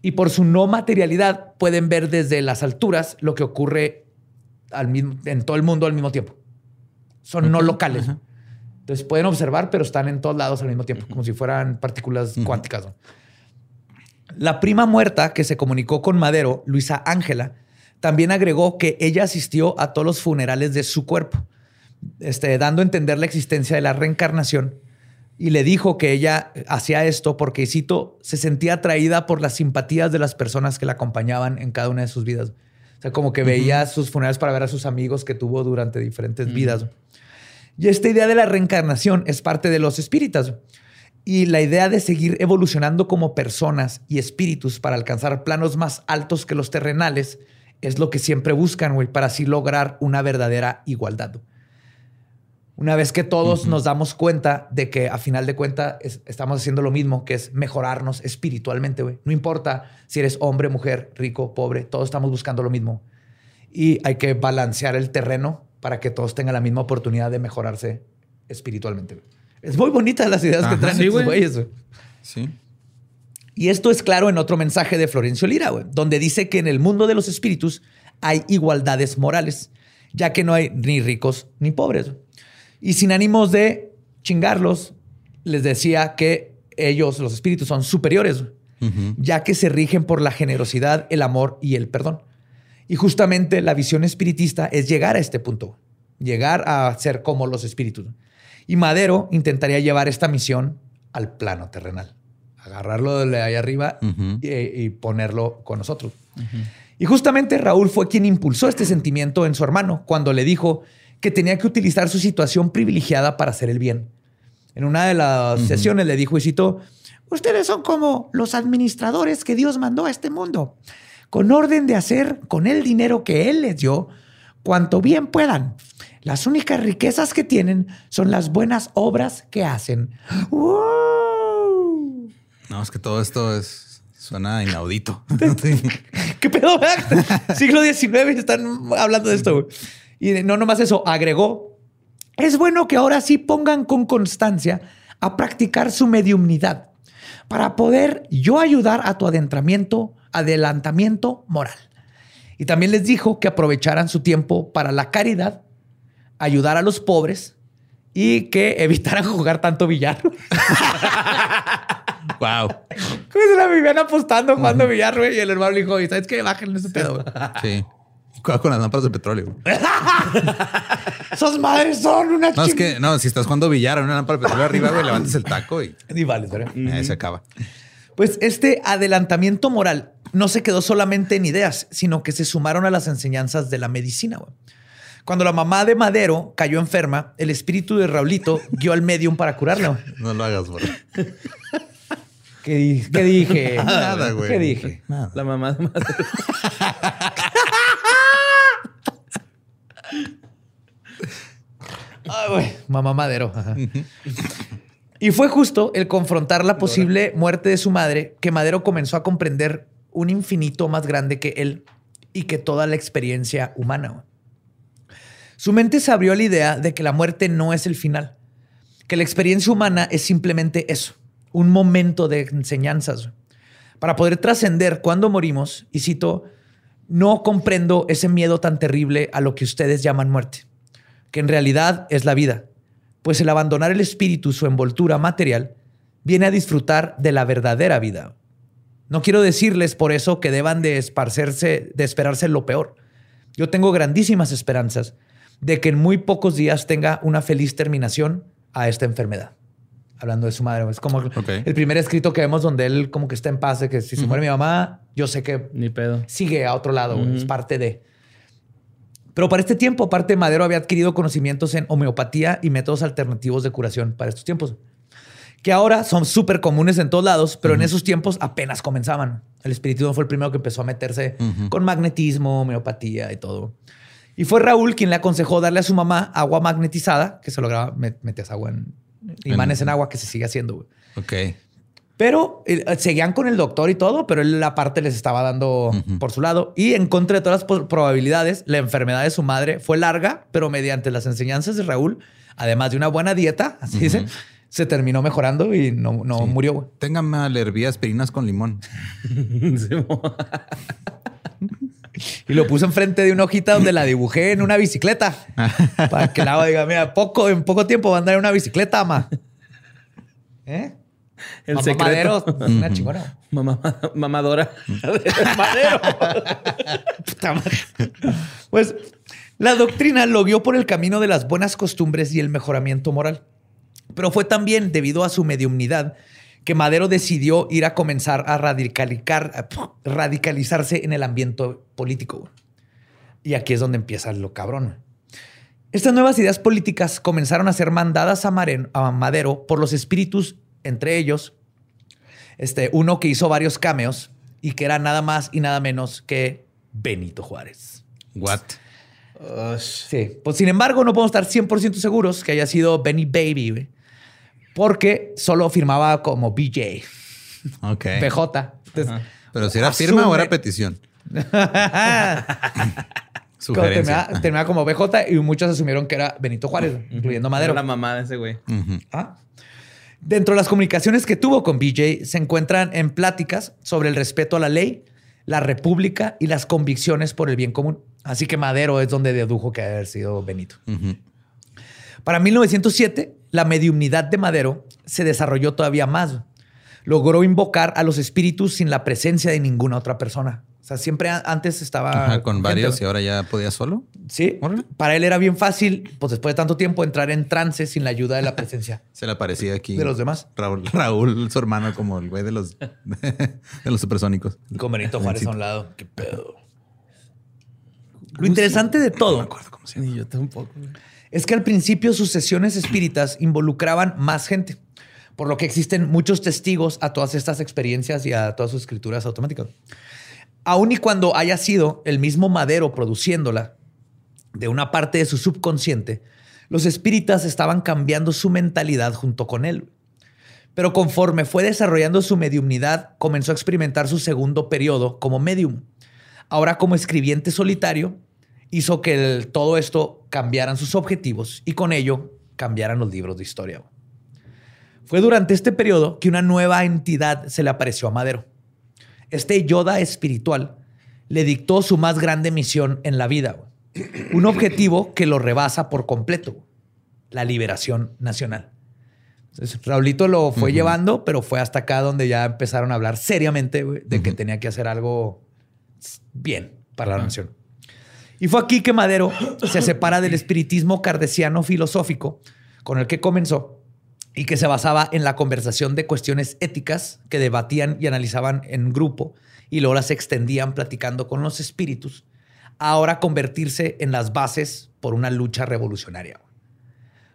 Y por su no materialidad pueden ver desde las alturas lo que ocurre al mismo, en todo el mundo al mismo tiempo. Son no locales. Entonces pueden observar, pero están en todos lados al mismo tiempo, como si fueran partículas cuánticas. ¿no? La prima muerta que se comunicó con Madero, Luisa Ángela, también agregó que ella asistió a todos los funerales de su cuerpo, este, dando a entender la existencia de la reencarnación. Y le dijo que ella hacía esto porque, cito, se sentía atraída por las simpatías de las personas que la acompañaban en cada una de sus vidas. O sea, como que veía sus funerales para ver a sus amigos que tuvo durante diferentes vidas. Y esta idea de la reencarnación es parte de los espíritas. Y la idea de seguir evolucionando como personas y espíritus para alcanzar planos más altos que los terrenales es lo que siempre buscan, güey, para así lograr una verdadera igualdad. Una vez que todos nos damos cuenta de que a final de cuentas es- estamos haciendo lo mismo, que es mejorarnos espiritualmente, güey. No importa si eres hombre, mujer, rico, pobre, todos estamos buscando lo mismo. Y hay que balancear el terreno para que todos tengan la misma oportunidad de mejorarse espiritualmente. Es muy bonita las ideas que traen Sí, estos güeyes. güey. Sí. Y esto es claro en otro mensaje de Florencio Lira, güey, donde dice que en el mundo de los espíritus hay igualdades morales, ya que no hay ni ricos ni pobres. güey. Y sin ánimos de chingarlos, les decía que ellos, los espíritus, son superiores, güey, ya que se rigen por la generosidad, el amor y el perdón. Y justamente la visión espiritista es llegar a este punto, llegar a ser como los espíritus. Y Madero intentaría llevar esta misión al plano terrenal, agarrarlo de ahí arriba y ponerlo con nosotros. Y justamente Raúl fue quien impulsó este sentimiento en su hermano cuando le dijo que tenía que utilizar su situación privilegiada para hacer el bien. En una de las sesiones le dijo y citó, ustedes son como los administradores que Dios mandó a este mundo, con orden de hacer con el dinero que Él les dio cuanto bien puedan. Las únicas riquezas que tienen son las buenas obras que hacen. ¡Wow! No, es que todo esto es suena inaudito. ¿Qué pedo? Siglo XIX están hablando de esto. Y no nomás eso, agregó, es bueno que ahora sí pongan con constancia a practicar su mediumnidad para poder yo ayudar a tu adentramiento, adelantamiento moral. Y también les dijo que aprovecharan su tiempo para la caridad, ayudar a los pobres y que evitaran jugar tanto billar. wow. ¿Cómo se la vivían apostando jugando billar, güey? Y el hermano le dijo, "¿Y ¿sabes qué? Bájenle ese pedo. güey". Sí. Cuidado con las lámparas de petróleo. Esas madres son una No, es que, no, si estás jugando billar en una lámpara de petróleo arriba, güey, levantas el taco y Ni vales, ¿verdad? ahí se acaba. Pues este adelantamiento moral no se quedó solamente en ideas, sino que se sumaron a las enseñanzas de la medicina. güey. Cuando la mamá de Madero cayó enferma, el espíritu de Raulito guió al medium para curarla. güey. No lo hagas, güey. ¿Qué, di- qué dije? Nada, güey. ¿Qué dije? Nada. La mamá de madre. Ay, güey, mamá Madero. Ajá. Y fue justo el confrontar la posible muerte de su madre que Madero comenzó a comprender un infinito más grande que él y que toda la experiencia humana. Su mente se abrió a la idea de que la muerte no es el final, que la experiencia humana es simplemente eso, un momento de enseñanzas. Para poder trascender cuando morimos, y cito, no comprendo ese miedo tan terrible a lo que ustedes llaman muerte que en realidad es la vida, pues el abandonar el espíritu, su envoltura material, viene a disfrutar de la verdadera vida. No quiero decirles por eso que deban de esparcerse, de esperarse lo peor. Yo tengo grandísimas esperanzas de que en muy pocos días tenga una feliz terminación a esta enfermedad. Hablando de su madre, es como el primer escrito que vemos donde él como que está en paz de que si se muere mi mamá, yo sé que Ni pedo. sigue a otro lado, es parte de. Pero para este tiempo, aparte, Madero había adquirido conocimientos en homeopatía y métodos alternativos de curación para estos tiempos, que ahora son súper comunes en todos lados, pero en esos tiempos apenas comenzaban. El espiritismo fue el primero que empezó a meterse con magnetismo, homeopatía y todo. Y fue Raúl quien le aconsejó darle a su mamá agua magnetizada, que se lograba, met- metías agua en imanes en agua, que se sigue haciendo. güey. Ok. Pero eh, seguían con el doctor y todo, pero él la parte les estaba dando por su lado. Y en contra de todas las probabilidades, la enfermedad de su madre fue larga, pero mediante las enseñanzas de Raúl, además de una buena dieta, así dice, se terminó mejorando y no, no murió, güey. Téngame alervía aspirinas con limón. Y lo puse enfrente de una hojita donde la dibujé en una bicicleta. para que la diga, mira, poco, en poco tiempo va a andar en una bicicleta, ama. ¿Eh? El Mamá secreto. Madero, una chingona. Mamá, mamadora. Madero. Puta madre. Pues la doctrina lo guió por el camino de las buenas costumbres y el mejoramiento moral. Pero fue también debido a su mediumnidad que Madero decidió ir a comenzar a radicalicar- radicalizarse en el ambiente político. Y aquí es donde empieza lo cabrón. Estas nuevas ideas políticas comenzaron a ser mandadas a, Maren- a Madero por los espíritus, entre ellos, este, uno que hizo varios cameos y que era nada más y nada menos que Benito Juárez. What? Sí, pues sin embargo no podemos estar 100% seguros que haya sido Benny Baby, porque solo firmaba como BJ, Ok. PJ. Entonces, Pero si era firma o era petición. Sugerencia. terminaba, terminaba como BJ y muchos asumieron que era Benito Juárez, incluyendo Madero. Era la mamá de ese güey. Ah. Dentro de las comunicaciones que tuvo con BJ se encuentran en pláticas sobre el respeto a la ley, la república y las convicciones por el bien común. Así que Madero es donde dedujo que haber sido Benito. Para 1907, la mediumnidad de Madero se desarrolló todavía más. Logró invocar a los espíritus sin la presencia de ninguna otra persona. O sea, siempre antes estaba Ajá, con varios y ahora ya podía solo. Sí. Órale. Para él era bien fácil, pues después de tanto tiempo, entrar en trance sin la ayuda de la presencia Se le aparecía aquí. de los demás. Raúl, Raúl, su hermano, como el güey de los, de los supersónicos. Con Benito Juárez a un lado. ¿Qué pedo? Lo interesante de todo Ni yo tampoco. Es que al principio sus sesiones espíritas involucraban más gente, por lo que existen muchos testigos a todas estas experiencias y a todas sus escrituras automáticas. Aun y cuando haya sido el mismo Madero produciéndola de una parte de su subconsciente, los espíritas estaban cambiando su mentalidad junto con él. Pero conforme fue desarrollando su mediumnidad, comenzó a experimentar su segundo periodo como medium. Ahora como escribiente solitario, hizo que el- todo esto cambiaran sus objetivos y con ello cambiaran los libros de historia. Fue durante este periodo que una nueva entidad se le apareció a Madero. Este Yoda espiritual le dictó su más grande misión en la vida. Un objetivo que lo rebasa por completo. La liberación nacional. Entonces, Raulito lo fue llevando, pero fue hasta acá donde ya empezaron a hablar seriamente de que tenía que hacer algo bien para la nación. Y fue aquí que Madero se separa del espiritismo cardesiano filosófico con el que comenzó y que se basaba en la conversación de cuestiones éticas que debatían y analizaban en grupo y luego las extendían platicando con los espíritus, ahora convertirse en las bases por una lucha revolucionaria.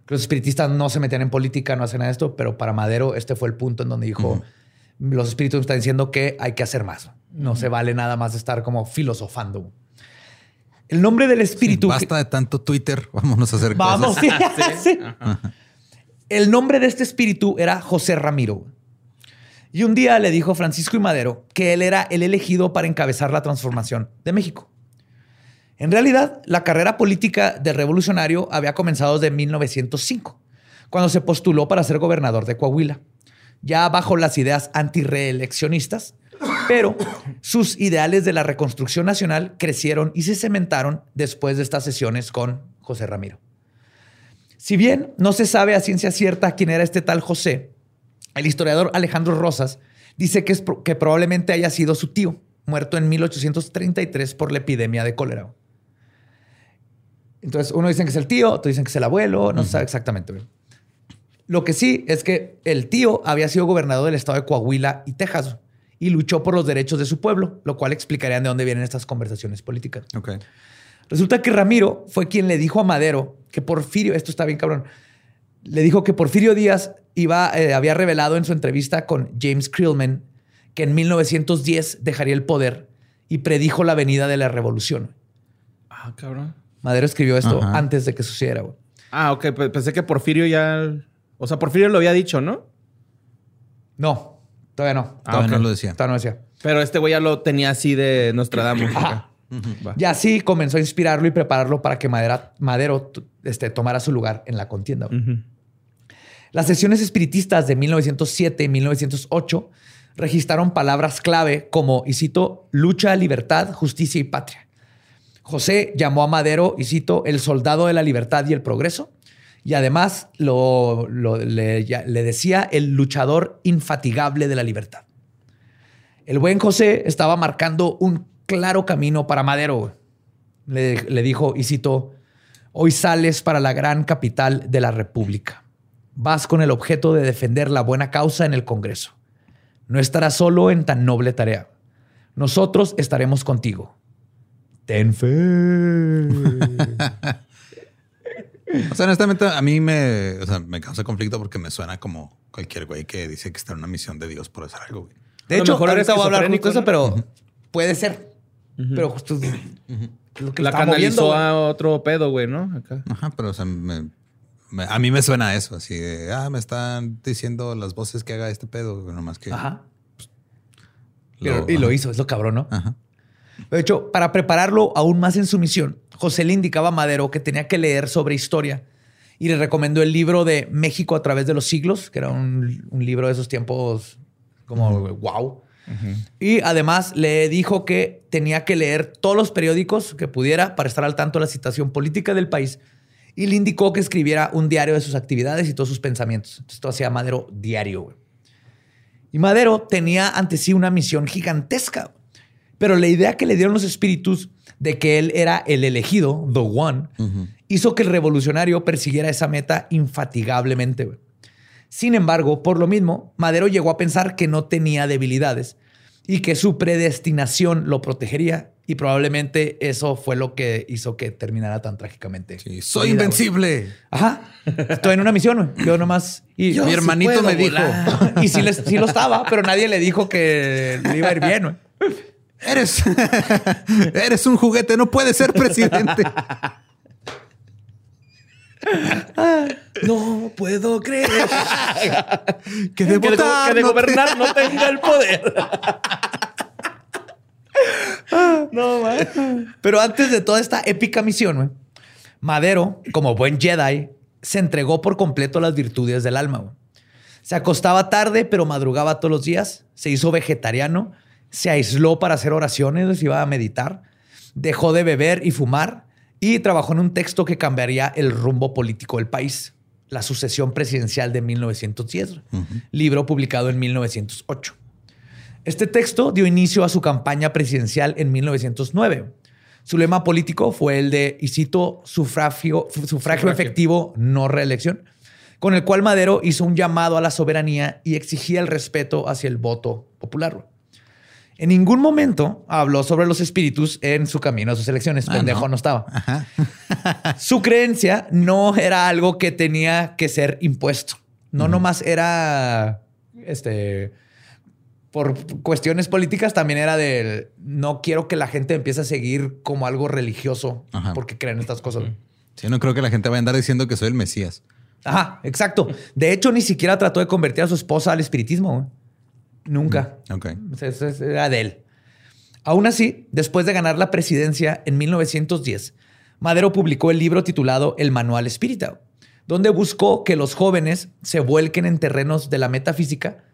Los espiritistas no se metían en política, no hacen nada de esto, pero para Madero este fue el punto en donde dijo, los espíritus están diciendo que hay que hacer más. No se vale nada más estar como filosofando. El nombre del espíritu... Basta de tanto Twitter. Vámonos a hacer Vamos, cosas. sí, sí. El nombre de este espíritu era José Ramiro. Y un día le dijo Francisco y Madero que él era el elegido para encabezar la transformación de México. En realidad, la carrera política del revolucionario había comenzado desde 1905, cuando se postuló para ser gobernador de Coahuila, ya bajo las ideas antireeleccionistas, pero sus ideales de la reconstrucción nacional crecieron y se cementaron después de estas sesiones con José Ramiro. Si bien no se sabe a ciencia cierta quién era este tal José, el historiador Alejandro Rosas dice que, es que probablemente haya sido su tío, muerto en 1833 por la epidemia de cólera. Entonces, uno dicen que es el tío, otro dicen que es el abuelo, no se sabe exactamente. Lo que sí es que el tío había sido gobernador del estado de Coahuila y Texas y luchó por los derechos de su pueblo, lo cual explicarían de dónde vienen estas conversaciones políticas. Ok. Resulta que Ramiro fue quien le dijo a Madero que Porfirio, esto está bien cabrón, le dijo que Porfirio Díaz iba, eh, había revelado en su entrevista con James Krillman que en 1910 dejaría el poder y predijo la venida de la revolución. Ah, cabrón. Madero escribió esto Ajá. antes de que sucediera. güey. Ah, ok. pe- Pensé que Porfirio ya. O sea, Porfirio lo había dicho, ¿no? No, todavía no. Ah, Todavía no lo decía. Todavía no decía. Pero este güey ya lo tenía así de Nostradamus. Ajá. Y así comenzó a inspirarlo y prepararlo para que Madera- Madero este, tomara su lugar en la contienda. Las sesiones espiritistas de 1907 y 1908 registraron palabras clave como, y cito, lucha, libertad, justicia y patria. José llamó a Madero, y cito, el soldado de la libertad y el progreso, y además lo, le, decía el luchador infatigable de la libertad. El buen José estaba marcando un claro camino para Madero. Le, le dijo, y cito, hoy sales para la gran capital de la República. Vas con el objeto de defender la buena causa en el Congreso. No estarás solo en tan noble tarea. Nosotros estaremos contigo. Ten fe. O sea, honestamente, a mí me, o sea, me causa conflicto porque me suena como cualquier güey que dice que está en una misión de Dios por hacer algo. güey. De hecho, mejor ahorita voy a hablar justo de eso, pero puede ser. Pero justo lo que La está moviendo, canalizó güey. a otro pedo, güey, ¿no? Acá. Ajá, pero o sea, me- me- a mí me suena eso, así de, ah, me están diciendo las voces que haga este pedo, nomás que... Ajá. lo- Pero- y lo hizo, es lo cabrón, ¿no? Ajá. De hecho, para prepararlo aún más en su misión, José le indicaba a Madero que tenía que leer sobre historia y le recomendó el libro de México a través de los siglos, que era un, un libro de esos tiempos como wow. Y además le dijo que tenía que leer todos los periódicos que pudiera para estar al tanto de la situación política del país y le indicó que escribiera un diario de sus actividades y todos sus pensamientos. Entonces, esto hacía Madero diario. Y Madero tenía ante sí una misión gigantesca. Pero la idea que le dieron los espíritus de que él era el elegido, the one, hizo que el revolucionario persiguiera esa meta infatigablemente. Sin embargo, por lo mismo, Madero llegó a pensar que no tenía debilidades y que su predestinación lo protegería. Y probablemente eso fue lo que hizo que terminara tan trágicamente. Sí, soy vida, invencible. Ajá. Estoy en una misión. Yo nomás. Y Mi hermanito me dijo. y sí, les- sí lo estaba, pero nadie le dijo que le iba a ir bien, güey. Eres, eres un juguete, no puedes ser presidente. No puedo creer que de que, de, votar, que de no te- gobernar no tenga el poder. No, man. Pero antes de toda esta épica misión, Madero, como buen Jedi, se entregó por completo a las virtudes del alma. Se acostaba tarde, pero madrugaba todos los días. Se hizo vegetariano. Se aisló para hacer oraciones, iba a meditar. Dejó de beber y fumar. Y trabajó en un texto que cambiaría el rumbo político del país. La sucesión presidencial de 1910. Libro publicado en 1908. Este texto dio inicio a su campaña presidencial en 1909. Su lema político fue el de, y cito, sufragio, sufragio efectivo, no reelección, con el cual Madero hizo un llamado a la soberanía y exigía el respeto hacia el voto popular. En ningún momento habló sobre los espíritus en su camino a sus elecciones. Ah, Pendejo no. no estaba. Su creencia no era algo que tenía que ser impuesto. No nomás era este por cuestiones políticas también era de no quiero que la gente empiece a seguir como algo religioso Ajá. porque creen estas cosas. Sí, no creo que la gente vaya a andar diciendo que soy el Mesías. Ajá, exacto. De hecho, ni siquiera trató de convertir a su esposa al espiritismo. Nunca. Ok. O sea, Eso eso era de él. Aún así, después de ganar la presidencia en 1910, Madero publicó el libro titulado El Manual Espírita, donde buscó que los jóvenes se vuelquen en terrenos de la metafísica,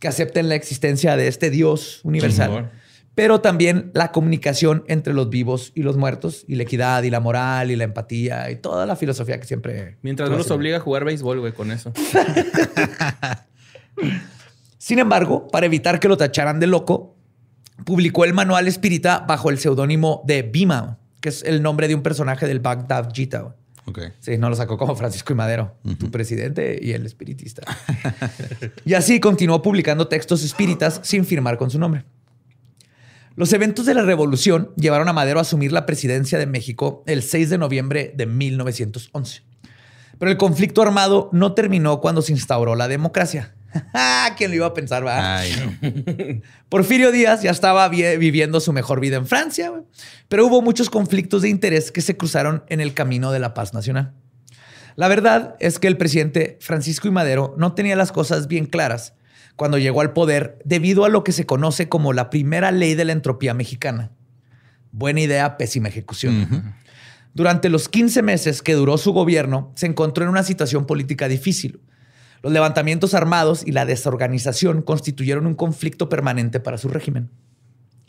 que acepten la existencia de este Dios universal, pero también la comunicación entre los vivos y los muertos, y la equidad y la moral y la empatía y toda la filosofía que siempre... Mientras no los obliga a jugar béisbol, güey, con eso. Sin embargo, para evitar que lo tacharan de loco, publicó el manual espírita bajo el seudónimo de Bima, que es el nombre de un personaje del Baghdad Gita. Ok. Sí, no lo sacó como Francisco y Madero, tu presidente y el espiritista. y así continuó publicando textos espíritas sin firmar con su nombre. Los eventos de la revolución llevaron a Madero a asumir la presidencia de México el 6 de noviembre de 1911. Pero el conflicto armado no terminó cuando se instauró la democracia. ¿Quién lo iba a pensar, va? No. Porfirio Díaz ya estaba vi- viviendo su mejor vida en Francia, pero hubo muchos conflictos de interés que se cruzaron en el camino de la paz nacional. La verdad es que el presidente Francisco I. Madero no tenía las cosas bien claras cuando llegó al poder debido a lo que se conoce como la primera ley de la entropía mexicana. Buena idea, pésima ejecución. Durante los 15 meses que duró su gobierno, se encontró en una situación política difícil. Los levantamientos armados y la desorganización constituyeron un conflicto permanente para su régimen.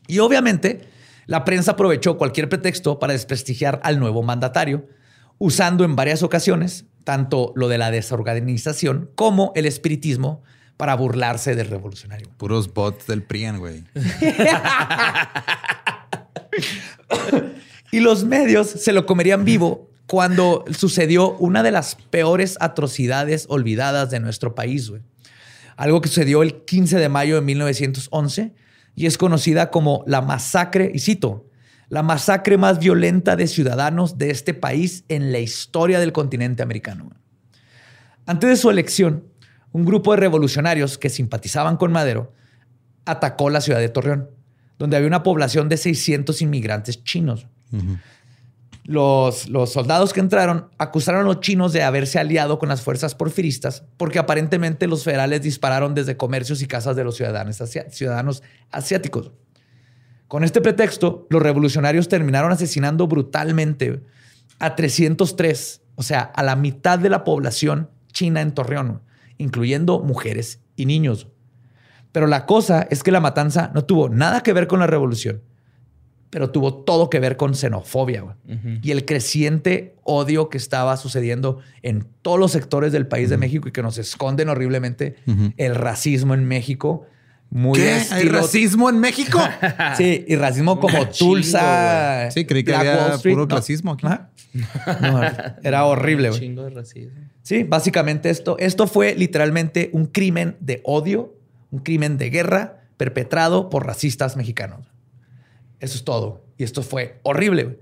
Y obviamente, la prensa aprovechó cualquier pretexto para desprestigiar al nuevo mandatario, usando en varias ocasiones tanto lo de la desorganización como el espiritismo para burlarse del revolucionario. Puros bots del PRIAN, güey. Y los medios se lo comerían vivo cuando sucedió una de las peores atrocidades olvidadas de nuestro país. Algo que sucedió el 15 de mayo de 1911 y es conocida como la masacre, y cito, la masacre más violenta de ciudadanos de este país en la historia del continente americano. Antes de su elección, un grupo de revolucionarios que simpatizaban con Madero atacó la ciudad de Torreón, donde había una población de 600 inmigrantes chinos. Los, soldados que entraron acusaron a los chinos de haberse aliado con las fuerzas porfiristas porque aparentemente los federales dispararon desde comercios y casas de los ciudadanos asiáticos. Con este pretexto, los revolucionarios terminaron asesinando brutalmente a 303, o sea, a la mitad de la población china en Torreón, incluyendo mujeres y niños. Pero la cosa es que la matanza no tuvo nada que ver con la revolución, pero tuvo todo que ver con xenofobia güey. y el creciente odio que estaba sucediendo en todos los sectores del país de México y que nos esconden horriblemente el racismo en México. Muy ¿Qué? ¿Hay racismo en México? Sí, y racismo como Tulsa. Sí, creí que Black había puro no. clasismo aquí. No, era horrible. güey. Chingo de racismo. Sí, básicamente esto, esto fue literalmente un crimen de odio, un crimen de guerra perpetrado por racistas mexicanos. Eso es todo. Y esto fue horrible.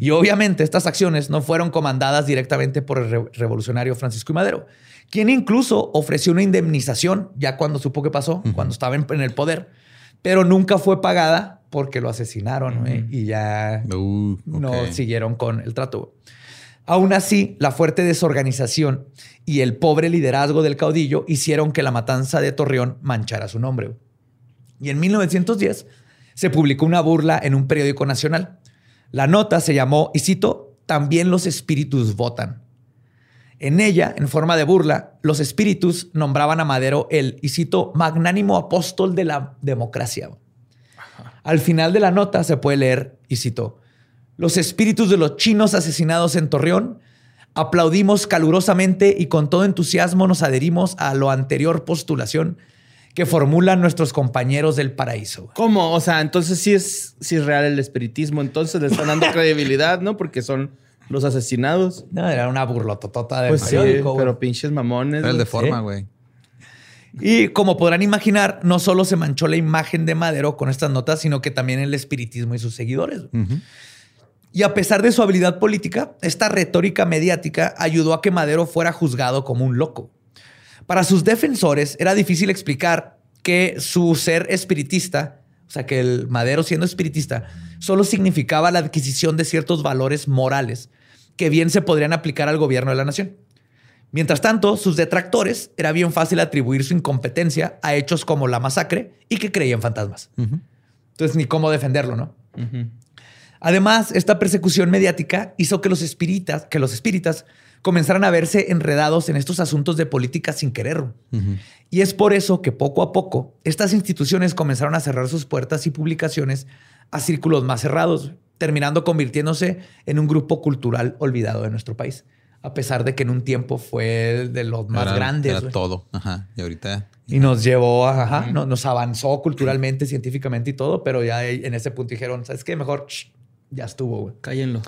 Y obviamente estas acciones no fueron comandadas directamente por el re- revolucionario Francisco y Madero, quien incluso ofreció una indemnización ya cuando supo qué pasó, cuando estaba en, en el poder, pero nunca fue pagada porque lo asesinaron y ya Uh, no siguieron con el trato. Aún así, la fuerte desorganización y el pobre liderazgo del caudillo hicieron que la matanza de Torreón manchara su nombre. Y en 1910 se publicó una burla en un periódico nacional. La nota se llamó, y cito, También los espíritus votan. En ella, en forma de burla, los espíritus nombraban a Madero el, y cito, magnánimo apóstol de la democracia. Al final de la nota se puede leer, y cito, los espíritus de los chinos asesinados en Torreón, aplaudimos calurosamente y con todo entusiasmo nos adherimos a lo anterior postulación que formulan nuestros compañeros del paraíso. ¿Cómo? O sea, entonces sí es, sí es real el espiritismo. Entonces le están dando credibilidad, ¿no? Porque son los asesinados. No, era una burlototota de Pues sí, pero pinches mamones. Era el de güey. forma, Sí. güey. Y como podrán imaginar, no solo se manchó la imagen de Madero con estas notas, sino que también el espiritismo y sus seguidores. Y a pesar de su habilidad política, esta retórica mediática ayudó a que Madero fuera juzgado como un loco. Para sus defensores era difícil explicar que su ser espiritista, o sea, que el Madero siendo espiritista, solo significaba la adquisición de ciertos valores morales que bien se podrían aplicar al gobierno de la nación. Mientras tanto, sus detractores era bien fácil atribuir su incompetencia a hechos como la masacre y que creían fantasmas. Entonces, ni cómo defenderlo, ¿no? Además, esta persecución mediática hizo que los espíritas, que los espíritas comenzaran a verse enredados en estos asuntos de política sin querer. Y es por eso que poco a poco estas instituciones comenzaron a cerrar sus puertas y publicaciones a círculos más cerrados, terminando convirtiéndose en un grupo cultural olvidado de nuestro país. A pesar de que en un tiempo fue de los más Era- grandes. Era todo. Ajá. Y ahorita. Y nos llevó, a- ajá, no- nos avanzó culturalmente, científicamente y todo, pero ya en ese punto dijeron, ¿sabes qué? Mejor shh, ya estuvo, güey. Cállenlo.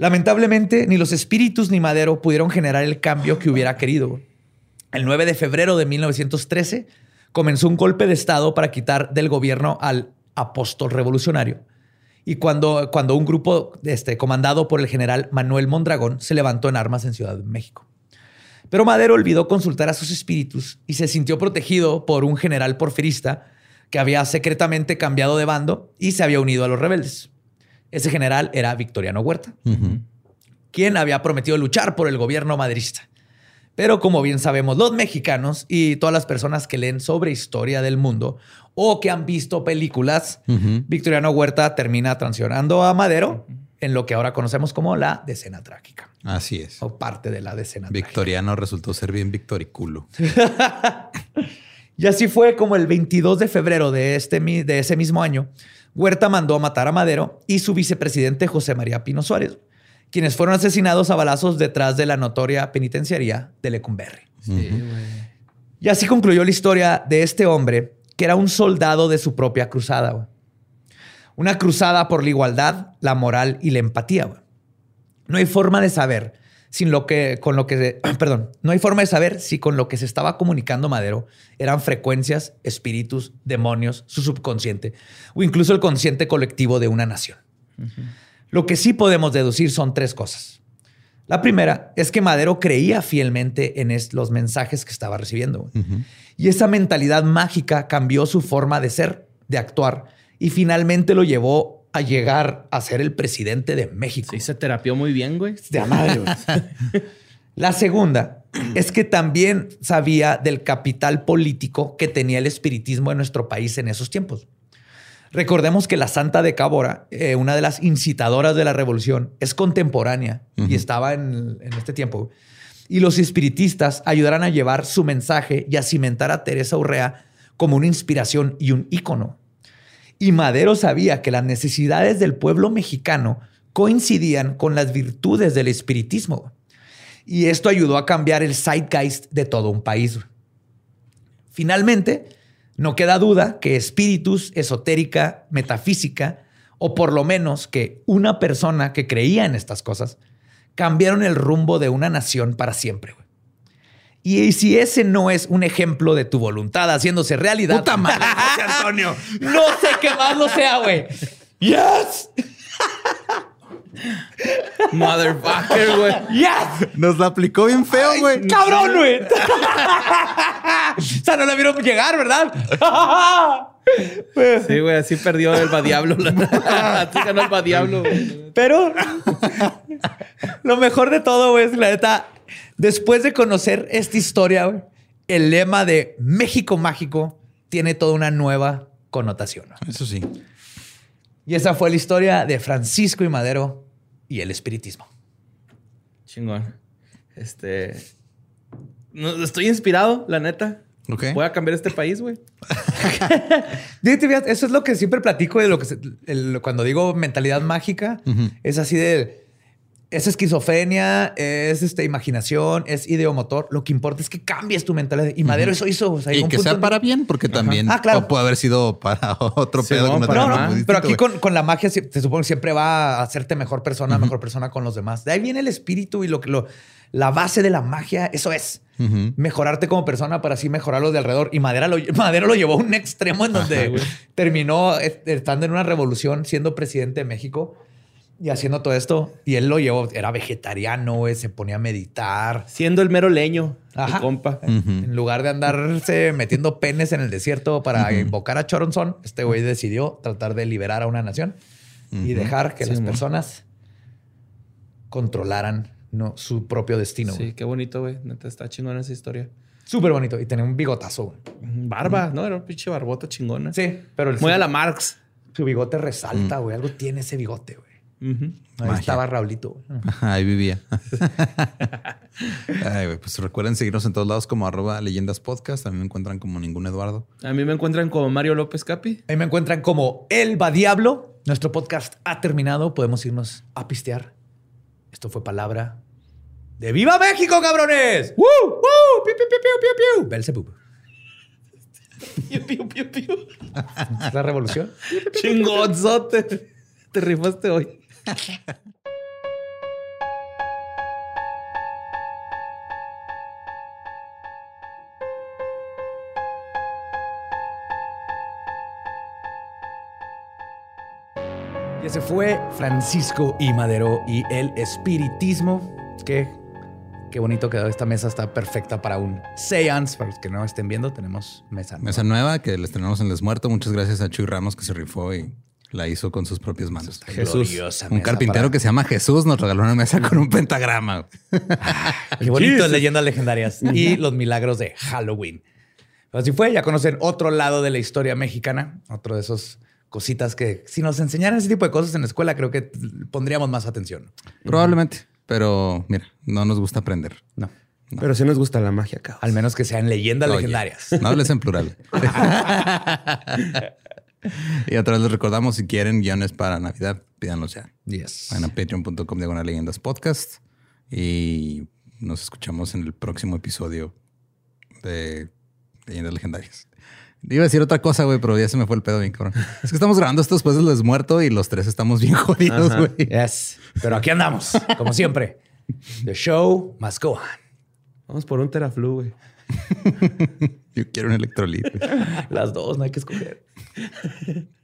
Lamentablemente, ni los espíritus ni Madero pudieron generar el cambio que hubiera querido. El 9 de febrero de 1913 comenzó un golpe de Estado para quitar del gobierno al apóstol revolucionario. Y cuando, cuando un grupo este, comandado por el general Manuel Mondragón se levantó en armas en Ciudad de México. Pero Madero olvidó consultar a sus espíritus y se sintió protegido por un general porfirista que había secretamente cambiado de bando y se había unido a los rebeldes. Ese general era Victoriano Huerta, quien había prometido luchar por el gobierno madrista. Pero como bien sabemos los mexicanos y todas las personas que leen sobre historia del mundo o que han visto películas, Victoriano Huerta termina traicionando a Madero en lo que ahora conocemos como la decena trágica Así es. o parte de la decena trágica. Victoriano resultó ser bien victoriculo. Y así fue como el 22 de febrero de, este, de ese mismo año, Huerta mandó a matar a Madero y su vicepresidente José María Pino Suárez, quienes fueron asesinados a balazos detrás de la notoria penitenciaría de Lecumberri. Y así concluyó la historia de este hombre, que era un soldado de su propia cruzada. Una cruzada por la igualdad, la moral y la empatía. No hay forma de saber sin lo que, con lo que, se- perdón, no hay forma de saber si con lo que se estaba comunicando Madero eran frecuencias, espíritus, demonios, su subconsciente o incluso el consciente colectivo de una nación. Lo que sí podemos deducir son tres cosas. La primera es que Madero creía fielmente en los mensajes que estaba recibiendo. Y esa mentalidad mágica cambió su forma de ser, de actuar, y finalmente lo llevó a llegar a ser el presidente de México. Sí, se terapió muy bien, güey. De madre, güey. La segunda es que también sabía del capital político que tenía el espiritismo en nuestro país en esos tiempos. Recordemos que la Santa de Cábora, eh, una de las incitadoras de la revolución, es contemporánea y estaba en, en este tiempo. Y los espiritistas ayudarán a llevar su mensaje y a cimentar a Teresa Urrea como una inspiración y un ícono. Y Madero sabía que las necesidades del pueblo mexicano coincidían con las virtudes del espiritismo. Y esto ayudó a cambiar el zeitgeist de todo un país. Finalmente, no queda duda que espíritus, esotérica, metafísica, o por lo menos que una persona que creía en estas cosas, cambiaron el rumbo de una nación para siempre. Y si ese no es un ejemplo de tu voluntad haciéndose realidad. Puta madre, José Antonio. No sé qué más lo sea, güey. Yes. Motherfucker, güey. Yes. Nos la aplicó bien feo, güey. Cabrón, güey. o sea, no la vieron llegar, ¿verdad? Sí, güey, así perdió el Badiablo. así ganó el Badiablo. Pero lo mejor de todo, güey, es la neta, después de conocer esta historia, güey, el lema de México Mágico tiene toda una nueva connotación. ¿no? Eso sí. Y esa fue la historia de Francisco y Madero y el espiritismo. Chingón. Este. no, estoy inspirado, la neta. Ok. Voy a cambiar este país, güey. Eso es lo que siempre platico de lo que se- el- cuando digo mentalidad mágica, es así de es esquizofrenia, es este, imaginación, es ideomotor. Lo que importa es que cambies tu mentalidad. Y Madero eso hizo. o sea, llegó Y que punto sea para bien, porque también Ah, claro. puede haber sido para otro Sí, pedo. no, que no para No, no, pero aquí con, con la magia se- supone que siempre va a hacerte mejor persona, mejor persona con los demás. De ahí viene el espíritu y lo que lo, la base de la magia, eso es. Mejorarte como persona para así mejorar los de alrededor. Y Madera lo, Madero lo llevó a un extremo en donde terminó eh, estando en una revolución, siendo presidente de México y haciendo todo esto. Y él lo llevó, era vegetariano, güey, se ponía a meditar. Siendo el mero leño, tu Ajá. compa. En lugar de andarse metiendo penes en el desierto para invocar a Choronzón, este güey decidió tratar de liberar a una nación y dejar que Sí, las personas controlaran ¿no? su propio destino. Sí, qué bonito, güey. Neta, está chingona esa historia. Súper bonito. Y tenía un bigotazo. güey. Barba, ¿no? Era un pinche barbota chingona. Sí, pero el, Muy su, a la Marx. su bigote resalta, güey. Algo tiene ese bigote, güey. Ahí Magia. estaba Raulito. Ahí vivía. Ay, pues recuerden seguirnos en todos lados como arroba leyendas podcast. También me encuentran como ningún Eduardo. A mí me encuentran como Mario López Capi. Ahí me encuentran como El Va Diablo. Nuestro podcast ha terminado. Podemos irnos a pistear. Esto fue palabra de ¡Viva México, cabrones! ¡Woo! ¡Woo! ¡Piu, piu, piu, piu, piu, piu! Belzebub. Piu, piu, piu, piu. ¿Es la revolución? Chingonzote. Te rifaste hoy. Y ese fue Francisco y Madero y el espiritismo. Qué, qué bonito quedó. Esta mesa está perfecta para un seance. Para los que no estén viendo, tenemos mesa. Mesa nueva que les tenemos en Les Muerto. Muchas gracias a Chuy Ramos que se rifó y la hizo con sus propias manos. Gloriosa Un carpintero para- que se llama Jesús nos regaló una mesa con un pentagrama. Qué bonito, leyendas legendarias y los milagros de Halloween. Así fue, ya conocen otro lado de la historia mexicana, otro de esos cositas que si nos enseñaran ese tipo de cosas en la escuela, creo que pondríamos más atención. Probablemente. Pero mira, no nos gusta aprender. No. Pero sí nos gusta la magia, cabrón. Al menos que sean leyendas Oye, legendarias. No hables en plural. y otra vez les recordamos, si quieren guiones para Navidad, pídanlos ya. Yes. Vayan a patreon.com diagonal leyendas podcast y nos escuchamos en el próximo episodio de Leyendas Legendarias. Iba a decir otra cosa, güey, pero ya se me fue el pedo bien, cabrón. Es que estamos grabando esto después del desmuerto y los tres estamos bien jodidos, güey. Yes. Pero aquí andamos, como siempre. The show must go on. Vamos por un teraflu, güey. Yo quiero un electrolit. güey. Las dos, no hay que escoger.